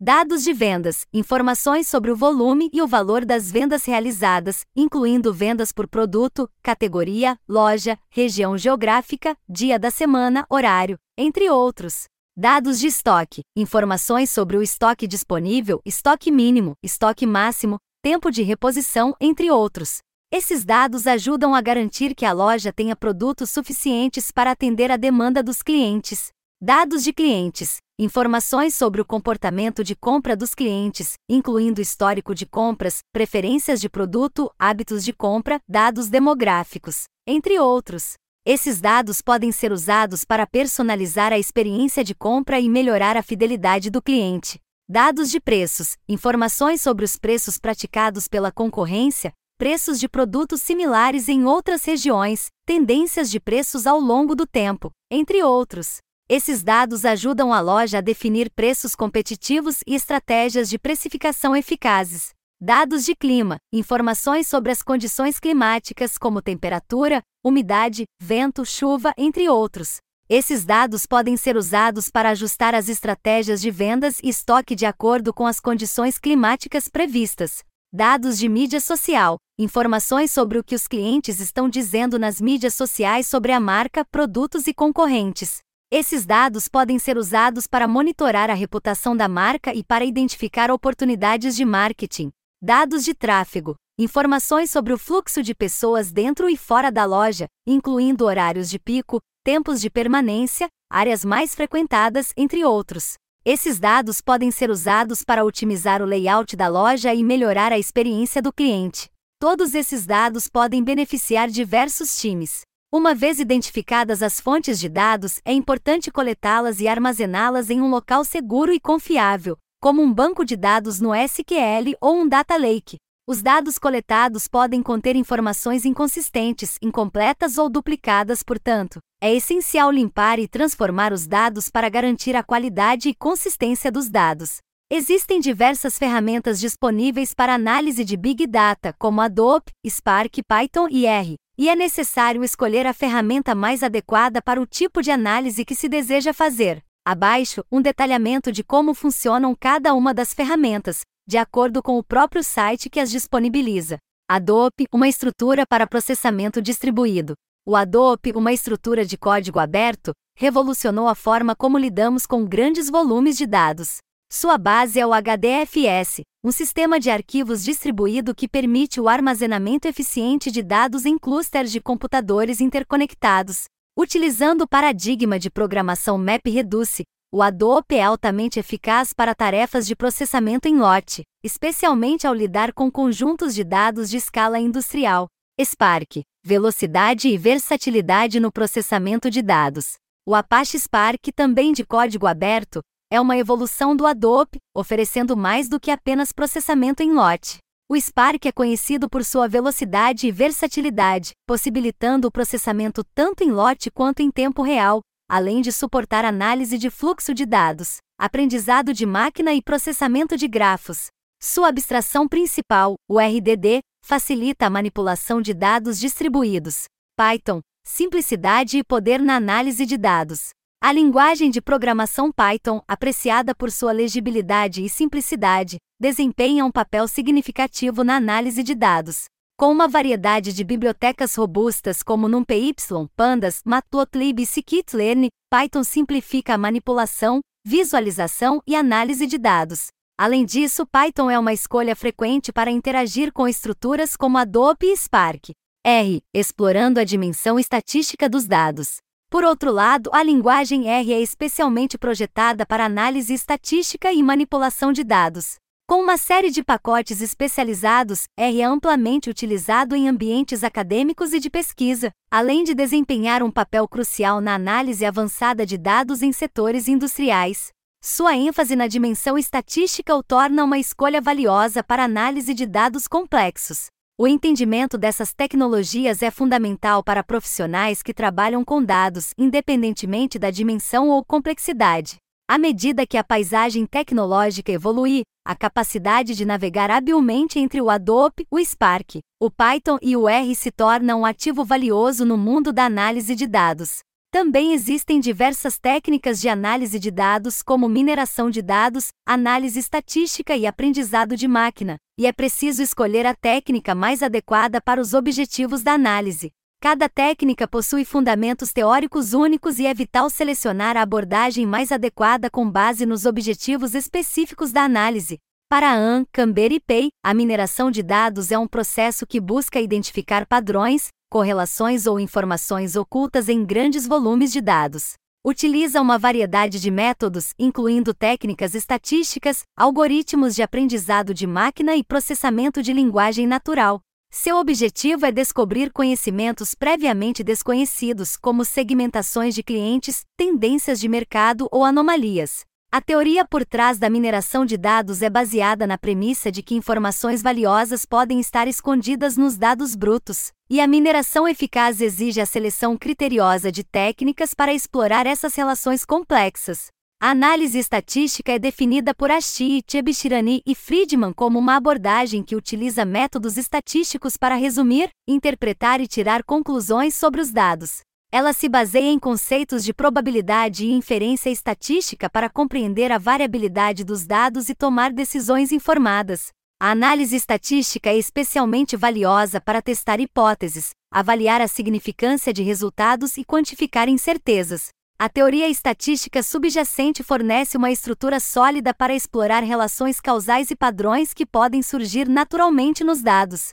Dados de vendas, informações sobre o volume e o valor das vendas realizadas, incluindo vendas por produto, categoria, loja, região geográfica, dia da semana, horário, entre outros. Dados de estoque, informações sobre o estoque disponível, estoque mínimo, estoque máximo, tempo de reposição, entre outros. Esses dados ajudam a garantir que a loja tenha produtos suficientes para atender a demanda dos clientes. Dados de clientes. Informações sobre o comportamento de compra dos clientes, incluindo histórico de compras, preferências de produto, hábitos de compra, dados demográficos, entre outros. Esses dados podem ser usados para personalizar a experiência de compra e melhorar a fidelidade do cliente. Dados de preços, informações sobre os preços praticados pela concorrência, preços de produtos similares em outras regiões, tendências de preços ao longo do tempo, entre outros. Esses dados ajudam a loja a definir preços competitivos e estratégias de precificação eficazes. Dados de clima, informações sobre as condições climáticas como temperatura, umidade, vento, chuva, entre outros. Esses dados podem ser usados para ajustar as estratégias de vendas e estoque de acordo com as condições climáticas previstas. Dados de mídia social, informações sobre o que os clientes estão dizendo nas mídias sociais sobre a marca, produtos e concorrentes. Esses dados podem ser usados para monitorar a reputação da marca e para identificar oportunidades de marketing. Dados de tráfego, informações sobre o fluxo de pessoas dentro e fora da loja, incluindo horários de pico, tempos de permanência, áreas mais frequentadas, entre outros. Esses dados podem ser usados para otimizar o layout da loja e melhorar a experiência do cliente. Todos esses dados podem beneficiar diversos times. Uma vez identificadas as fontes de dados, é importante coletá-las e armazená-las em um local seguro e confiável, como um banco de dados no SQL ou um data lake. Os dados coletados podem conter informações inconsistentes, incompletas ou duplicadas, portanto, é essencial limpar e transformar os dados para garantir a qualidade e consistência dos dados. Existem diversas ferramentas disponíveis para análise de Big Data, como Adobe, Spark, Python e R, e é necessário escolher a ferramenta mais adequada para o tipo de análise que se deseja fazer. Abaixo, um detalhamento de como funcionam cada uma das ferramentas, de acordo com o próprio site que as disponibiliza. Adobe, uma estrutura para processamento distribuído. O Adobe, uma estrutura de código aberto, revolucionou a forma como lidamos com grandes volumes de dados. Sua base é o HDFS, um sistema de arquivos distribuído que permite o armazenamento eficiente de dados em clusters de computadores interconectados. Utilizando o paradigma de programação MapReduce, o Adobe é altamente eficaz para tarefas de processamento em lote, especialmente ao lidar com conjuntos de dados de escala industrial. Spark, velocidade e versatilidade no processamento de dados. O Apache Spark, também de código aberto, é uma evolução do Adobe, oferecendo mais do que apenas processamento em lote. O Spark é conhecido por sua velocidade e versatilidade, possibilitando o processamento tanto em lote quanto em tempo real, além de suportar análise de fluxo de dados, aprendizado de máquina e processamento de grafos. Sua abstração principal, o RDD, facilita a manipulação de dados distribuídos. Python, simplicidade e poder na análise de dados. A linguagem de programação Python, apreciada por sua legibilidade e simplicidade, desempenha um papel significativo na análise de dados. Com uma variedade de bibliotecas robustas como NumPy, Pandas, Matplotlib e Scikit-learn, Python simplifica a manipulação, visualização e análise de dados. Além disso, Python é uma escolha frequente para interagir com estruturas como Adobe e Spark. R. Explorando a dimensão estatística dos dados. Por outro lado, a linguagem R é especialmente projetada para análise estatística e manipulação de dados. Com uma série de pacotes especializados, R é amplamente utilizado em ambientes acadêmicos e de pesquisa, além de desempenhar um papel crucial na análise avançada de dados em setores industriais. Sua ênfase na dimensão estatística o torna uma escolha valiosa para análise de dados complexos. O entendimento dessas tecnologias é fundamental para profissionais que trabalham com dados, independentemente da dimensão ou complexidade. À medida que a paisagem tecnológica evolui, a capacidade de navegar habilmente entre o Adobe, o Spark, o Python e o R se torna um ativo valioso no mundo da análise de dados. Também existem diversas técnicas de análise de dados, como mineração de dados, análise estatística e aprendizado de máquina, e é preciso escolher a técnica mais adequada para os objetivos da análise. Cada técnica possui fundamentos teóricos únicos e é vital selecionar a abordagem mais adequada com base nos objetivos específicos da análise. Para AN, Camber e Pei, a mineração de dados é um processo que busca identificar padrões, correlações ou informações ocultas em grandes volumes de dados. Utiliza uma variedade de métodos, incluindo técnicas estatísticas, algoritmos de aprendizado de máquina e processamento de linguagem natural. Seu objetivo é descobrir conhecimentos previamente desconhecidos, como segmentações de clientes, tendências de mercado ou anomalias. A teoria por trás da mineração de dados é baseada na premissa de que informações valiosas podem estar escondidas nos dados brutos, e a mineração eficaz exige a seleção criteriosa de técnicas para explorar essas relações complexas. A análise estatística é definida por Ashi, Chebishirani e Friedman como uma abordagem que utiliza métodos estatísticos para resumir, interpretar e tirar conclusões sobre os dados. Ela se baseia em conceitos de probabilidade e inferência estatística para compreender a variabilidade dos dados e tomar decisões informadas. A análise estatística é especialmente valiosa para testar hipóteses, avaliar a significância de resultados e quantificar incertezas. A teoria estatística subjacente fornece uma estrutura sólida para explorar relações causais e padrões que podem surgir naturalmente nos dados.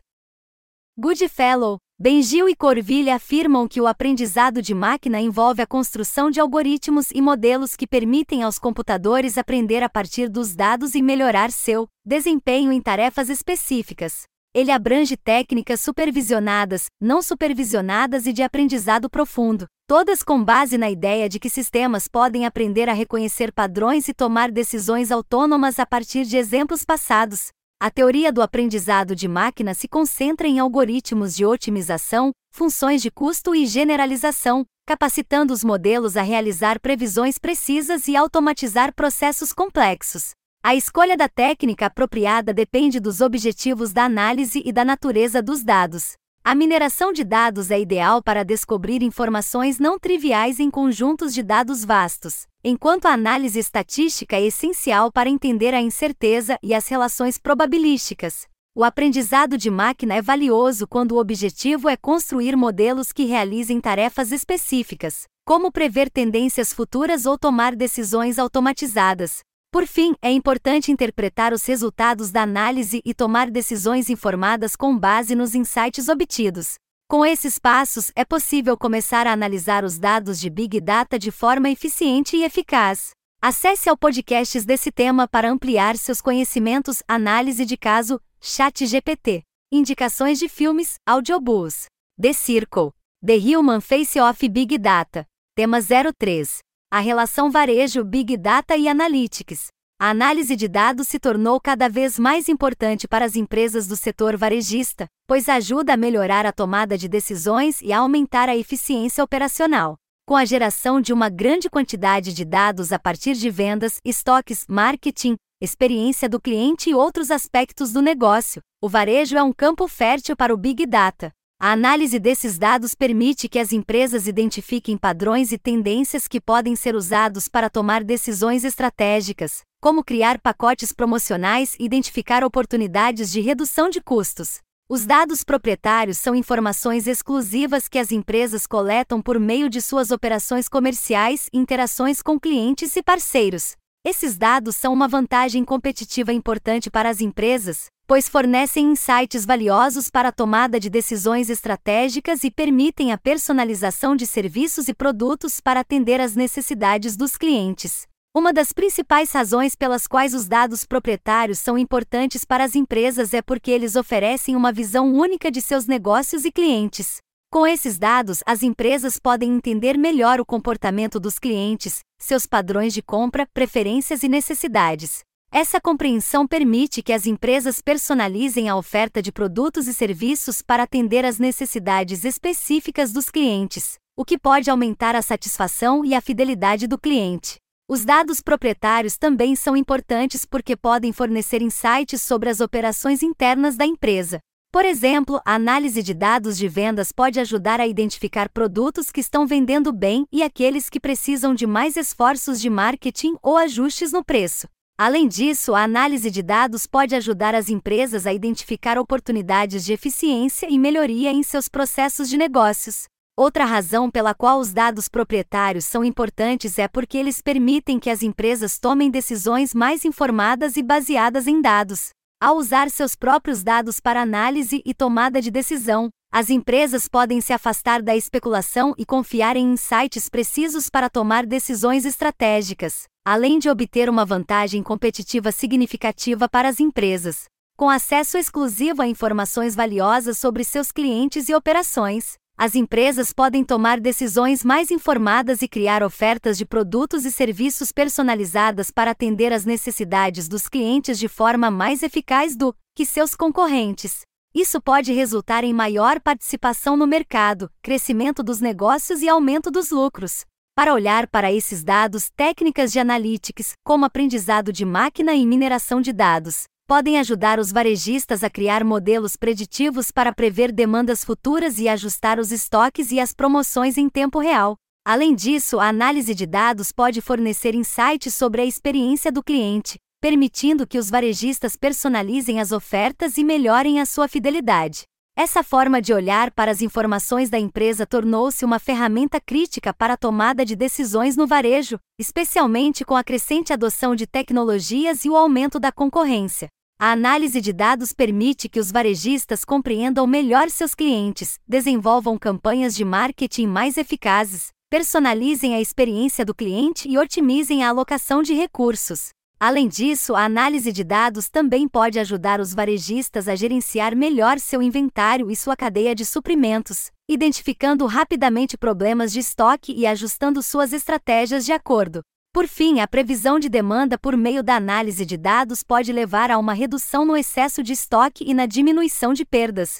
Goodfellow, Bengil e Corville afirmam que o aprendizado de máquina envolve a construção de algoritmos e modelos que permitem aos computadores aprender a partir dos dados e melhorar seu desempenho em tarefas específicas. Ele abrange técnicas supervisionadas, não supervisionadas e de aprendizado profundo, todas com base na ideia de que sistemas podem aprender a reconhecer padrões e tomar decisões autônomas a partir de exemplos passados. A teoria do aprendizado de máquina se concentra em algoritmos de otimização, funções de custo e generalização, capacitando os modelos a realizar previsões precisas e automatizar processos complexos. A escolha da técnica apropriada depende dos objetivos da análise e da natureza dos dados. A mineração de dados é ideal para descobrir informações não triviais em conjuntos de dados vastos, enquanto a análise estatística é essencial para entender a incerteza e as relações probabilísticas. O aprendizado de máquina é valioso quando o objetivo é construir modelos que realizem tarefas específicas, como prever tendências futuras ou tomar decisões automatizadas, por fim, é importante interpretar os resultados da análise e tomar decisões informadas com base nos insights obtidos. Com esses passos, é possível começar a analisar os dados de Big Data de forma eficiente e eficaz. Acesse ao podcasts desse tema para ampliar seus conhecimentos. Análise de caso, Chat GPT. Indicações de filmes, audiobooks. The Circle. The Human Face of Big Data. Tema 03 a relação varejo Big Data e Analytics. A análise de dados se tornou cada vez mais importante para as empresas do setor varejista, pois ajuda a melhorar a tomada de decisões e a aumentar a eficiência operacional. Com a geração de uma grande quantidade de dados a partir de vendas, estoques, marketing, experiência do cliente e outros aspectos do negócio, o varejo é um campo fértil para o Big Data. A análise desses dados permite que as empresas identifiquem padrões e tendências que podem ser usados para tomar decisões estratégicas, como criar pacotes promocionais e identificar oportunidades de redução de custos. Os dados proprietários são informações exclusivas que as empresas coletam por meio de suas operações comerciais e interações com clientes e parceiros. Esses dados são uma vantagem competitiva importante para as empresas, pois fornecem insights valiosos para a tomada de decisões estratégicas e permitem a personalização de serviços e produtos para atender às necessidades dos clientes. Uma das principais razões pelas quais os dados proprietários são importantes para as empresas é porque eles oferecem uma visão única de seus negócios e clientes. Com esses dados, as empresas podem entender melhor o comportamento dos clientes, seus padrões de compra, preferências e necessidades. Essa compreensão permite que as empresas personalizem a oferta de produtos e serviços para atender às necessidades específicas dos clientes, o que pode aumentar a satisfação e a fidelidade do cliente. Os dados proprietários também são importantes porque podem fornecer insights sobre as operações internas da empresa. Por exemplo, a análise de dados de vendas pode ajudar a identificar produtos que estão vendendo bem e aqueles que precisam de mais esforços de marketing ou ajustes no preço. Além disso, a análise de dados pode ajudar as empresas a identificar oportunidades de eficiência e melhoria em seus processos de negócios. Outra razão pela qual os dados proprietários são importantes é porque eles permitem que as empresas tomem decisões mais informadas e baseadas em dados. Ao usar seus próprios dados para análise e tomada de decisão, as empresas podem se afastar da especulação e confiar em insights precisos para tomar decisões estratégicas além de obter uma vantagem competitiva significativa para as empresas. Com acesso exclusivo a informações valiosas sobre seus clientes e operações, as empresas podem tomar decisões mais informadas e criar ofertas de produtos e serviços personalizadas para atender às necessidades dos clientes de forma mais eficaz do que seus concorrentes. Isso pode resultar em maior participação no mercado, crescimento dos negócios e aumento dos lucros. Para olhar para esses dados, técnicas de analytics, como aprendizado de máquina e mineração de dados, podem ajudar os varejistas a criar modelos preditivos para prever demandas futuras e ajustar os estoques e as promoções em tempo real. Além disso, a análise de dados pode fornecer insights sobre a experiência do cliente, permitindo que os varejistas personalizem as ofertas e melhorem a sua fidelidade. Essa forma de olhar para as informações da empresa tornou-se uma ferramenta crítica para a tomada de decisões no varejo, especialmente com a crescente adoção de tecnologias e o aumento da concorrência. A análise de dados permite que os varejistas compreendam melhor seus clientes, desenvolvam campanhas de marketing mais eficazes, personalizem a experiência do cliente e otimizem a alocação de recursos. Além disso, a análise de dados também pode ajudar os varejistas a gerenciar melhor seu inventário e sua cadeia de suprimentos, identificando rapidamente problemas de estoque e ajustando suas estratégias de acordo. Por fim, a previsão de demanda por meio da análise de dados pode levar a uma redução no excesso de estoque e na diminuição de perdas.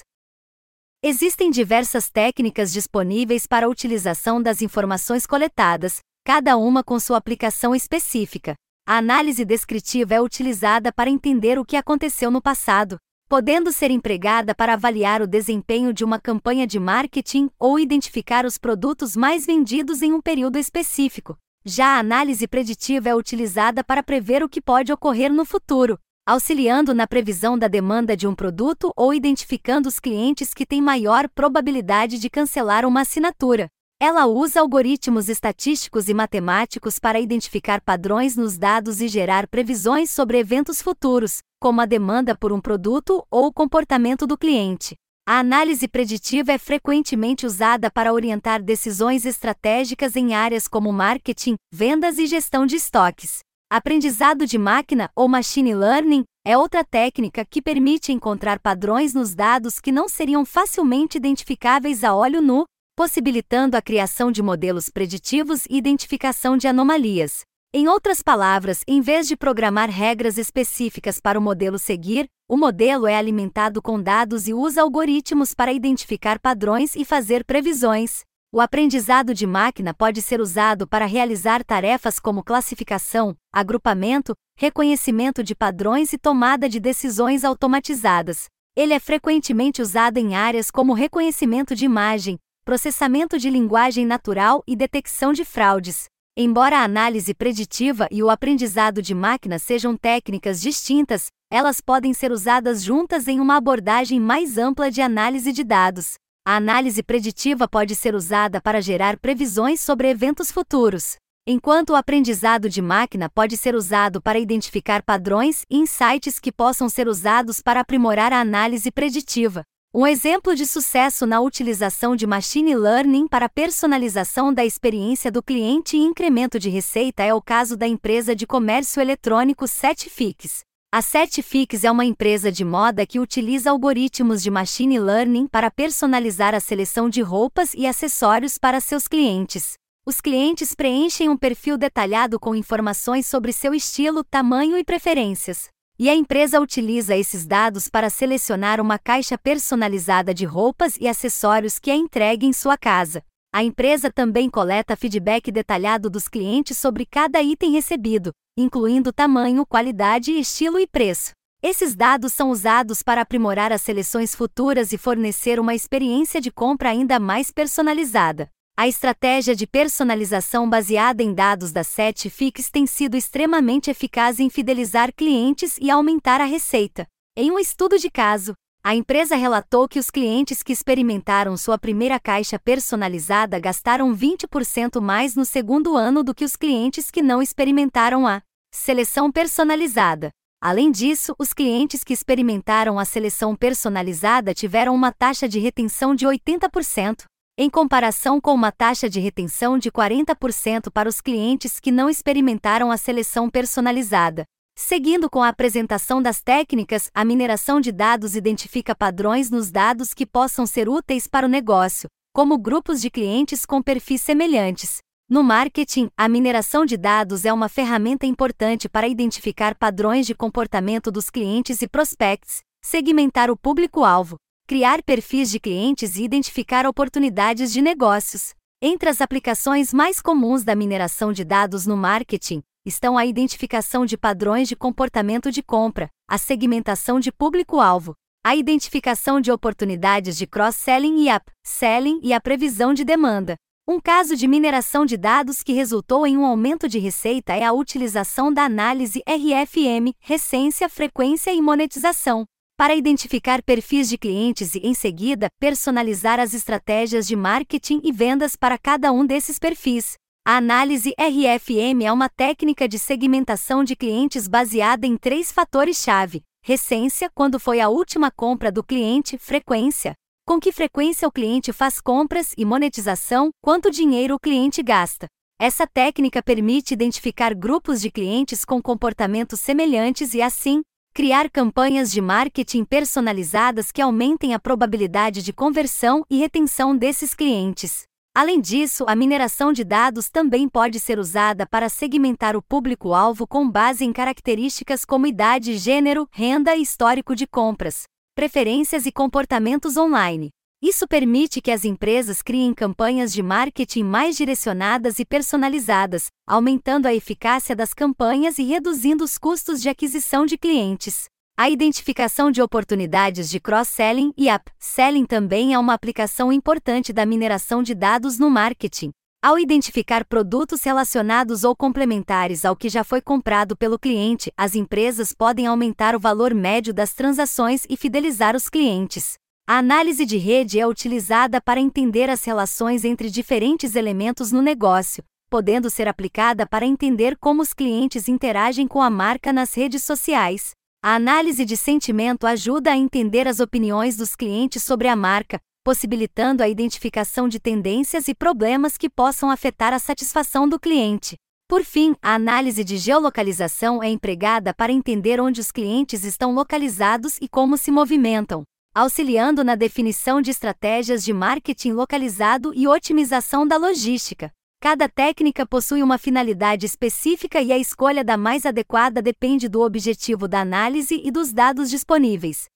Existem diversas técnicas disponíveis para a utilização das informações coletadas, cada uma com sua aplicação específica. A análise descritiva é utilizada para entender o que aconteceu no passado, podendo ser empregada para avaliar o desempenho de uma campanha de marketing ou identificar os produtos mais vendidos em um período específico. Já a análise preditiva é utilizada para prever o que pode ocorrer no futuro, auxiliando na previsão da demanda de um produto ou identificando os clientes que têm maior probabilidade de cancelar uma assinatura. Ela usa algoritmos estatísticos e matemáticos para identificar padrões nos dados e gerar previsões sobre eventos futuros, como a demanda por um produto ou o comportamento do cliente. A análise preditiva é frequentemente usada para orientar decisões estratégicas em áreas como marketing, vendas e gestão de estoques. Aprendizado de máquina ou machine learning é outra técnica que permite encontrar padrões nos dados que não seriam facilmente identificáveis a olho nu, possibilitando a criação de modelos preditivos e identificação de anomalias. Em outras palavras, em vez de programar regras específicas para o modelo seguir, o modelo é alimentado com dados e usa algoritmos para identificar padrões e fazer previsões. O aprendizado de máquina pode ser usado para realizar tarefas como classificação, agrupamento, reconhecimento de padrões e tomada de decisões automatizadas. Ele é frequentemente usado em áreas como reconhecimento de imagem, processamento de linguagem natural e detecção de fraudes. Embora a análise preditiva e o aprendizado de máquina sejam técnicas distintas, elas podem ser usadas juntas em uma abordagem mais ampla de análise de dados. A análise preditiva pode ser usada para gerar previsões sobre eventos futuros, enquanto o aprendizado de máquina pode ser usado para identificar padrões e insights que possam ser usados para aprimorar a análise preditiva. Um exemplo de sucesso na utilização de machine learning para personalização da experiência do cliente e incremento de receita é o caso da empresa de comércio eletrônico Setfix. A Setfix é uma empresa de moda que utiliza algoritmos de machine learning para personalizar a seleção de roupas e acessórios para seus clientes. Os clientes preenchem um perfil detalhado com informações sobre seu estilo, tamanho e preferências. E a empresa utiliza esses dados para selecionar uma caixa personalizada de roupas e acessórios que é entregue em sua casa. A empresa também coleta feedback detalhado dos clientes sobre cada item recebido, incluindo tamanho, qualidade, estilo e preço. Esses dados são usados para aprimorar as seleções futuras e fornecer uma experiência de compra ainda mais personalizada. A estratégia de personalização baseada em dados da Setfix tem sido extremamente eficaz em fidelizar clientes e aumentar a receita. Em um estudo de caso, a empresa relatou que os clientes que experimentaram sua primeira caixa personalizada gastaram 20% mais no segundo ano do que os clientes que não experimentaram a seleção personalizada. Além disso, os clientes que experimentaram a seleção personalizada tiveram uma taxa de retenção de 80% em comparação com uma taxa de retenção de 40% para os clientes que não experimentaram a seleção personalizada. Seguindo com a apresentação das técnicas, a mineração de dados identifica padrões nos dados que possam ser úteis para o negócio, como grupos de clientes com perfis semelhantes. No marketing, a mineração de dados é uma ferramenta importante para identificar padrões de comportamento dos clientes e prospects, segmentar o público-alvo, criar perfis de clientes e identificar oportunidades de negócios. Entre as aplicações mais comuns da mineração de dados no marketing estão a identificação de padrões de comportamento de compra, a segmentação de público-alvo, a identificação de oportunidades de cross-selling e up-selling e a previsão de demanda. Um caso de mineração de dados que resultou em um aumento de receita é a utilização da análise RFM, recência, frequência e monetização para identificar perfis de clientes e, em seguida, personalizar as estratégias de marketing e vendas para cada um desses perfis. A análise RFM é uma técnica de segmentação de clientes baseada em três fatores-chave: recência, quando foi a última compra do cliente, frequência, com que frequência o cliente faz compras e monetização, quanto dinheiro o cliente gasta. Essa técnica permite identificar grupos de clientes com comportamentos semelhantes e, assim, criar campanhas de marketing personalizadas que aumentem a probabilidade de conversão e retenção desses clientes. Além disso, a mineração de dados também pode ser usada para segmentar o público-alvo com base em características como idade, gênero, renda e histórico de compras, preferências e comportamentos online. Isso permite que as empresas criem campanhas de marketing mais direcionadas e personalizadas, aumentando a eficácia das campanhas e reduzindo os custos de aquisição de clientes. A identificação de oportunidades de cross-selling e up-selling também é uma aplicação importante da mineração de dados no marketing. Ao identificar produtos relacionados ou complementares ao que já foi comprado pelo cliente, as empresas podem aumentar o valor médio das transações e fidelizar os clientes. A análise de rede é utilizada para entender as relações entre diferentes elementos no negócio, podendo ser aplicada para entender como os clientes interagem com a marca nas redes sociais. A análise de sentimento ajuda a entender as opiniões dos clientes sobre a marca, possibilitando a identificação de tendências e problemas que possam afetar a satisfação do cliente. Por fim, a análise de geolocalização é empregada para entender onde os clientes estão localizados e como se movimentam, auxiliando na definição de estratégias de marketing localizado e otimização da logística. Cada técnica possui uma finalidade específica e a escolha da mais adequada depende do objetivo da análise e dos dados disponíveis.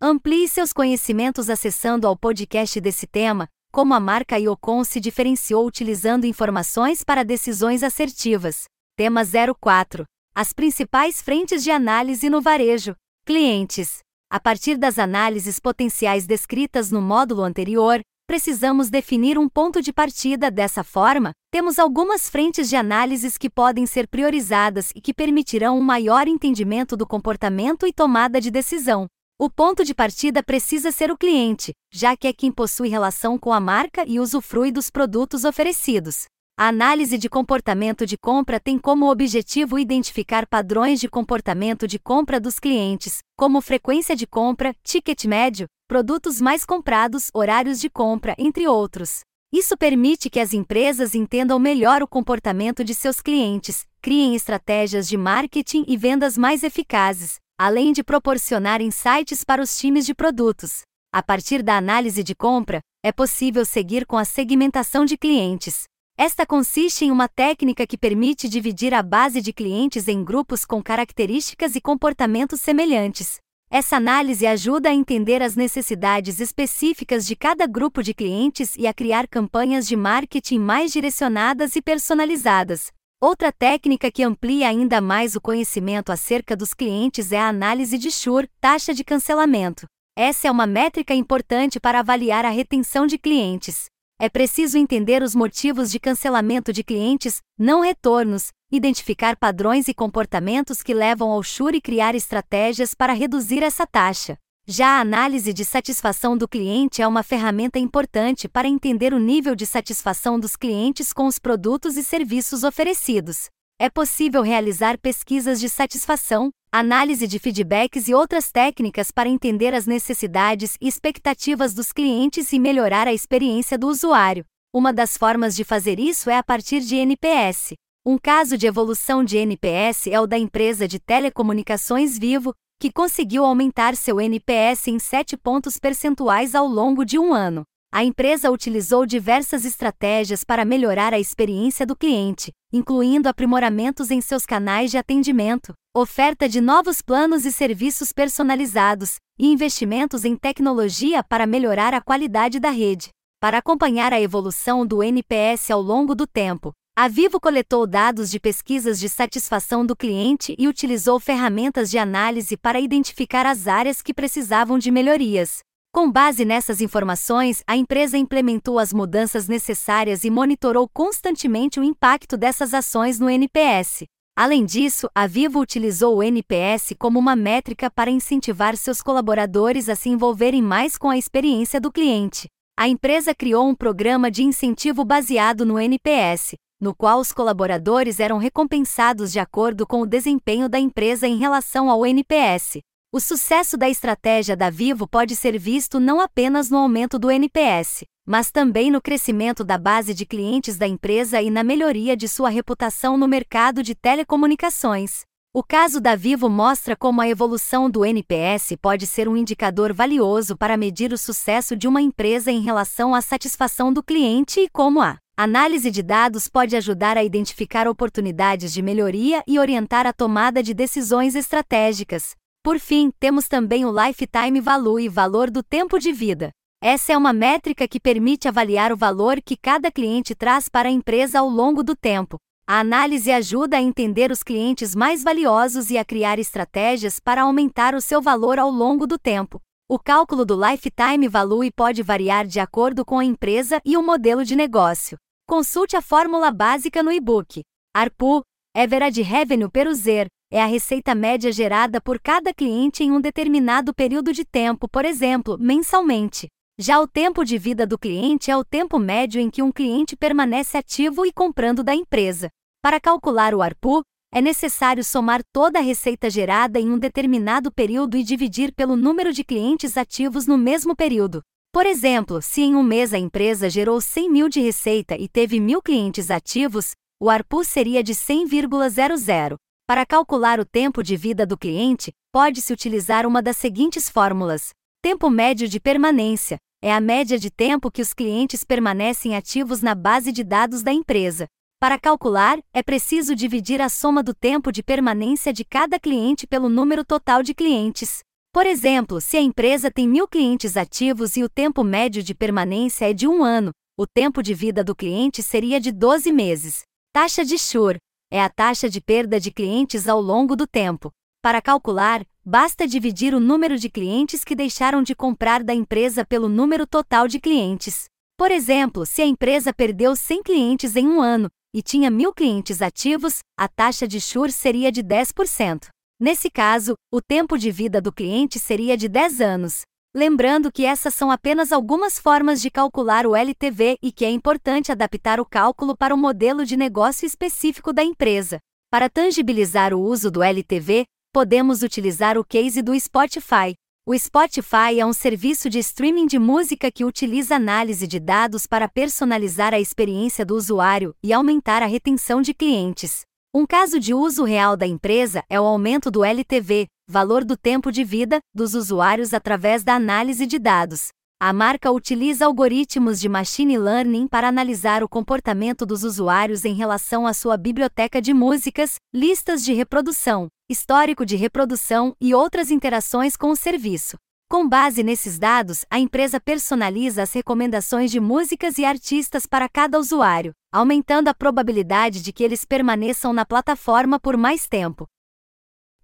Amplie seus conhecimentos acessando ao podcast desse tema, como a marca Iocon se diferenciou utilizando informações para decisões assertivas. Tema 04. As principais frentes de análise no varejo. Clientes. A partir das análises potenciais descritas no módulo anterior, precisamos definir um ponto de partida. Dessa forma, temos algumas frentes de análises que podem ser priorizadas e que permitirão um maior entendimento do comportamento e tomada de decisão. O ponto de partida precisa ser o cliente, já que é quem possui relação com a marca e usufrui dos produtos oferecidos. A análise de comportamento de compra tem como objetivo identificar padrões de comportamento de compra dos clientes, como frequência de compra, ticket médio, produtos mais comprados, horários de compra, entre outros. Isso permite que as empresas entendam melhor o comportamento de seus clientes, criem estratégias de marketing e vendas mais eficazes, além de proporcionar insights para os times de produtos. A partir da análise de compra, é possível seguir com a segmentação de clientes. Esta consiste em uma técnica que permite dividir a base de clientes em grupos com características e comportamentos semelhantes. Essa análise ajuda a entender as necessidades específicas de cada grupo de clientes e a criar campanhas de marketing mais direcionadas e personalizadas. Outra técnica que amplia ainda mais o conhecimento acerca dos clientes é a análise de churn, taxa de cancelamento. Essa é uma métrica importante para avaliar a retenção de clientes. É preciso entender os motivos de cancelamento de clientes, não retornos, identificar padrões e comportamentos que levam ao churn e criar estratégias para reduzir essa taxa. Já a análise de satisfação do cliente é uma ferramenta importante para entender o nível de satisfação dos clientes com os produtos e serviços oferecidos. É possível realizar pesquisas de satisfação, análise de feedbacks e outras técnicas para entender as necessidades e expectativas dos clientes e melhorar a experiência do usuário. Uma das formas de fazer isso é a partir de NPS. Um caso de evolução de NPS é o da empresa de telecomunicações Vivo, que conseguiu aumentar seu NPS em 7 pontos percentuais ao longo de um ano. A empresa utilizou diversas estratégias para melhorar a experiência do cliente, incluindo aprimoramentos em seus canais de atendimento, oferta de novos planos e serviços personalizados, e investimentos em tecnologia para melhorar a qualidade da rede. Para acompanhar a evolução do NPS ao longo do tempo, a Vivo coletou dados de pesquisas de satisfação do cliente e utilizou ferramentas de análise para identificar as áreas que precisavam de melhorias. Com base nessas informações, a empresa implementou as mudanças necessárias e monitorou constantemente o impacto dessas ações no NPS. Além disso, a Vivo utilizou o NPS como uma métrica para incentivar seus colaboradores a se envolverem mais com a experiência do cliente. A empresa criou um programa de incentivo baseado no NPS, no qual os colaboradores eram recompensados de acordo com o desempenho da empresa em relação ao NPS. O sucesso da estratégia da Vivo pode ser visto não apenas no aumento do NPS, mas também no crescimento da base de clientes da empresa e na melhoria de sua reputação no mercado de telecomunicações. O caso da Vivo mostra como a evolução do NPS pode ser um indicador valioso para medir o sucesso de uma empresa em relação à satisfação do cliente e como a Análise de dados pode ajudar a identificar oportunidades de melhoria e orientar a tomada de decisões estratégicas. Por fim, temos também o Lifetime Value e valor do tempo de vida. Essa é uma métrica que permite avaliar o valor que cada cliente traz para a empresa ao longo do tempo. A análise ajuda a entender os clientes mais valiosos e a criar estratégias para aumentar o seu valor ao longo do tempo. O cálculo do Lifetime Value pode variar de acordo com a empresa e o modelo de negócio. Consulte a fórmula básica no e-book. ARPU, Average Revenue per User, é a receita média gerada por cada cliente em um determinado período de tempo, por exemplo, mensalmente. Já o tempo de vida do cliente é o tempo médio em que um cliente permanece ativo e comprando da empresa. Para calcular o ARPU, é necessário somar toda a receita gerada em um determinado período e dividir pelo número de clientes ativos no mesmo período. Por exemplo, se em um mês a empresa gerou 100 mil de receita e teve mil clientes ativos, o ARPU seria de 100,00. Para calcular o tempo de vida do cliente, pode-se utilizar uma das seguintes fórmulas: tempo médio de permanência é a média de tempo que os clientes permanecem ativos na base de dados da empresa. Para calcular, é preciso dividir a soma do tempo de permanência de cada cliente pelo número total de clientes. Por exemplo, se a empresa tem mil clientes ativos e o tempo médio de permanência é de um ano, o tempo de vida do cliente seria de 12 meses. Taxa de churn é a taxa de perda de clientes ao longo do tempo. Para calcular, basta dividir o número de clientes que deixaram de comprar da empresa pelo número total de clientes. Por exemplo, se a empresa perdeu 100 clientes em um ano, e tinha mil clientes ativos, a taxa de churn seria de 10%. Nesse caso, o tempo de vida do cliente seria de 10 anos. Lembrando que essas são apenas algumas formas de calcular o LTV e que é importante adaptar o cálculo para o modelo de negócio específico da empresa. Para tangibilizar o uso do LTV, podemos utilizar o case do Spotify, o Spotify é um serviço de streaming de música que utiliza análise de dados para personalizar a experiência do usuário e aumentar a retenção de clientes. Um caso de uso real da empresa é o aumento do LTV, valor do tempo de vida, dos usuários através da análise de dados. A marca utiliza algoritmos de machine learning para analisar o comportamento dos usuários em relação à sua biblioteca de músicas, listas de reprodução, histórico de reprodução e outras interações com o serviço. Com base nesses dados, a empresa personaliza as recomendações de músicas e artistas para cada usuário, aumentando a probabilidade de que eles permaneçam na plataforma por mais tempo.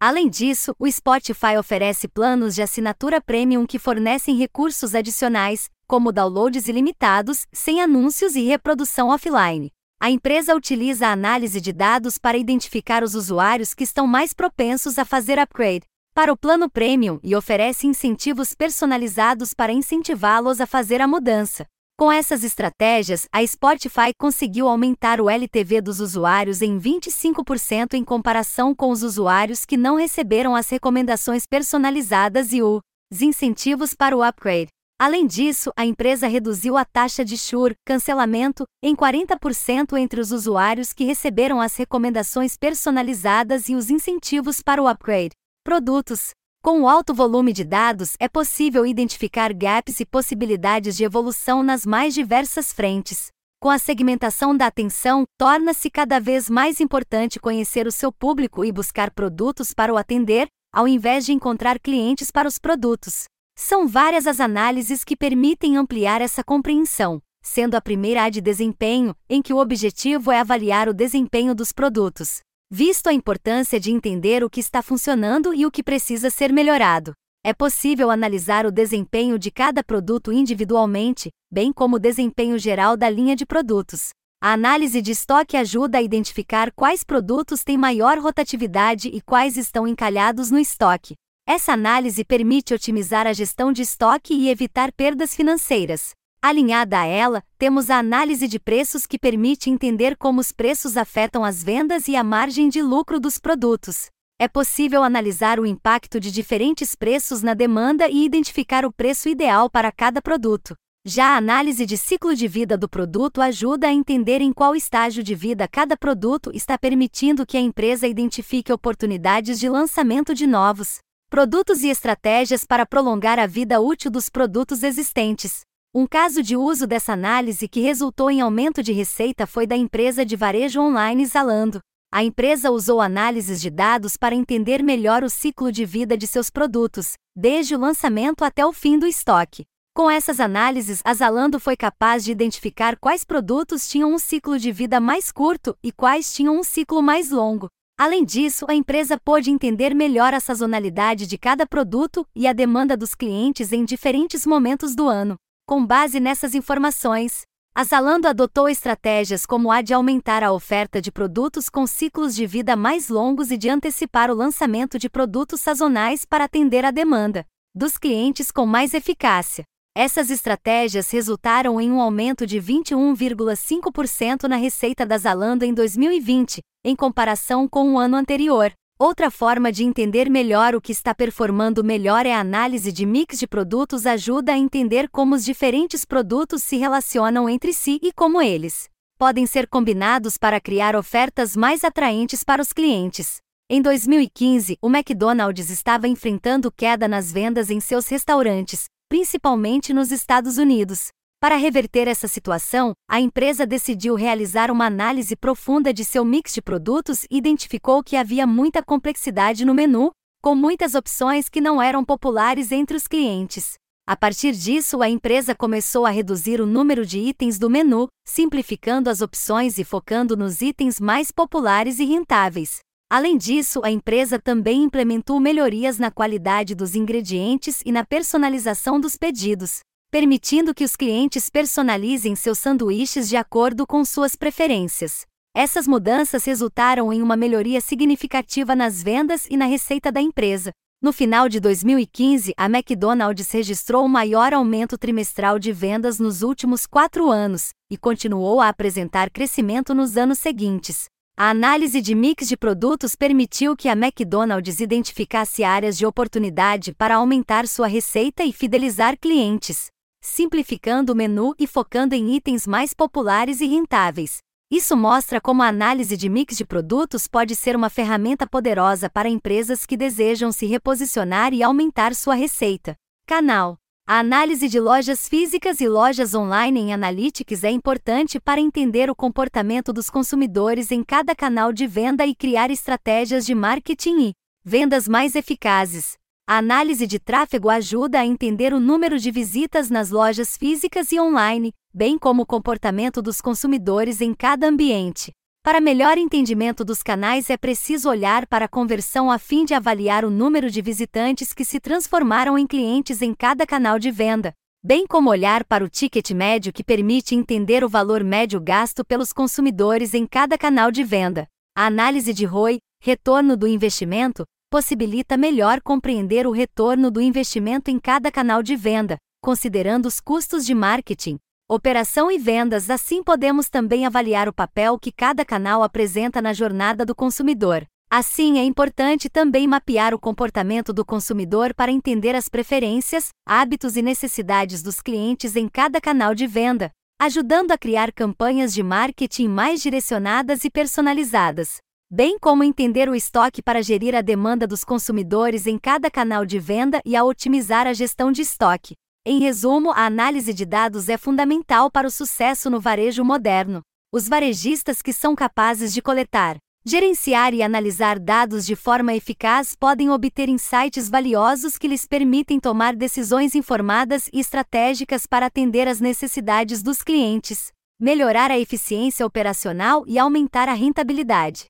Além disso, o Spotify oferece planos de assinatura premium que fornecem recursos adicionais, como downloads ilimitados, sem anúncios e reprodução offline. A empresa utiliza a análise de dados para identificar os usuários que estão mais propensos a fazer upgrade para o plano premium e oferece incentivos personalizados para incentivá-los a fazer a mudança. Com essas estratégias, a Spotify conseguiu aumentar o LTV dos usuários em 25% em comparação com os usuários que não receberam as recomendações personalizadas e os incentivos para o upgrade. Além disso, a empresa reduziu a taxa de churn, cancelamento, em 40% entre os usuários que receberam as recomendações personalizadas e os incentivos para o upgrade. Produtos. Com o alto volume de dados, é possível identificar gaps e possibilidades de evolução nas mais diversas frentes. Com a segmentação da atenção, torna-se cada vez mais importante conhecer o seu público e buscar produtos para o atender, ao invés de encontrar clientes para os produtos. São várias as análises que permitem ampliar essa compreensão, sendo a primeira a de desempenho, em que o objetivo é avaliar o desempenho dos produtos. Visto a importância de entender o que está funcionando e o que precisa ser melhorado, é possível analisar o desempenho de cada produto individualmente, bem como o desempenho geral da linha de produtos. A análise de estoque ajuda a identificar quais produtos têm maior rotatividade e quais estão encalhados no estoque, essa análise permite otimizar a gestão de estoque e evitar perdas financeiras. Alinhada a ela, temos a análise de preços que permite entender como os preços afetam as vendas e a margem de lucro dos produtos. É possível analisar o impacto de diferentes preços na demanda e identificar o preço ideal para cada produto. Já a análise de ciclo de vida do produto ajuda a entender em qual estágio de vida cada produto está permitindo que a empresa identifique oportunidades de lançamento de novos Produtos e estratégias para prolongar a vida útil dos produtos existentes. Um caso de uso dessa análise que resultou em aumento de receita foi da empresa de varejo online Zalando. A empresa usou análises de dados para entender melhor o ciclo de vida de seus produtos, desde o lançamento até o fim do estoque. Com essas análises, a Zalando foi capaz de identificar quais produtos tinham um ciclo de vida mais curto e quais tinham um ciclo mais longo. Além disso, a empresa pôde entender melhor a sazonalidade de cada produto e a demanda dos clientes em diferentes momentos do ano. Com base nessas informações, a Zalando adotou estratégias como a de aumentar a oferta de produtos com ciclos de vida mais longos e de antecipar o lançamento de produtos sazonais para atender a demanda dos clientes com mais eficácia. Essas estratégias resultaram em um aumento de 21,5% na receita da Zalando em 2020, em comparação com o ano anterior. Outra forma de entender melhor o que está performando melhor é a análise de mix de produtos ajuda a entender como os diferentes produtos se relacionam entre si e como eles podem ser combinados para criar ofertas mais atraentes para os clientes. Em 2015, o McDonald's estava enfrentando queda nas vendas em seus restaurantes, principalmente nos Estados Unidos. Para reverter essa situação, a empresa decidiu realizar uma análise profunda de seu mix de produtos e identificou que havia muita complexidade no menu, com muitas opções que não eram populares entre os clientes. A partir disso, a empresa começou a reduzir o número de itens do menu, simplificando as opções e focando nos itens mais populares e rentáveis. Além disso, a empresa também implementou melhorias na qualidade dos ingredientes e na personalização dos pedidos, permitindo que os clientes personalizem seus sanduíches de acordo com suas preferências. Essas mudanças resultaram em uma melhoria significativa nas vendas e na receita da empresa. No final de 2015, a McDonald's registrou o maior aumento trimestral de vendas nos últimos quatro anos e continuou a apresentar crescimento nos anos seguintes. A análise de mix de produtos permitiu que a McDonald's identificasse áreas de oportunidade para aumentar sua receita e fidelizar clientes, simplificando o menu e focando em itens mais populares e rentáveis. Isso mostra como a análise de mix de produtos pode ser uma ferramenta poderosa para empresas que desejam se reposicionar e aumentar sua receita. Canal a análise de lojas físicas e lojas online em Analytics é importante para entender o comportamento dos consumidores em cada canal de venda e criar estratégias de marketing e vendas mais eficazes. A análise de tráfego ajuda a entender o número de visitas nas lojas físicas e online, bem como o comportamento dos consumidores em cada ambiente. Para melhor entendimento dos canais é preciso olhar para a conversão a fim de avaliar o número de visitantes que se transformaram em clientes em cada canal de venda, bem como olhar para o ticket médio que permite entender o valor médio gasto pelos consumidores em cada canal de venda. A análise de ROI, retorno do investimento, possibilita melhor compreender o retorno do investimento em cada canal de venda, considerando os custos de marketing, operação e vendas, assim podemos também avaliar o papel que cada canal apresenta na jornada do consumidor. Assim, é importante também mapear o comportamento do consumidor para entender as preferências, hábitos e necessidades dos clientes em cada canal de venda, ajudando a criar campanhas de marketing mais direcionadas e personalizadas, bem como entender o estoque para gerir a demanda dos consumidores em cada canal de venda e a otimizar a gestão de estoque. Em resumo, a análise de dados é fundamental para o sucesso no varejo moderno. Os varejistas que são capazes de coletar, gerenciar e analisar dados de forma eficaz podem obter insights valiosos que lhes permitem tomar decisões informadas e estratégicas para atender às necessidades dos clientes, melhorar a eficiência operacional e aumentar a rentabilidade.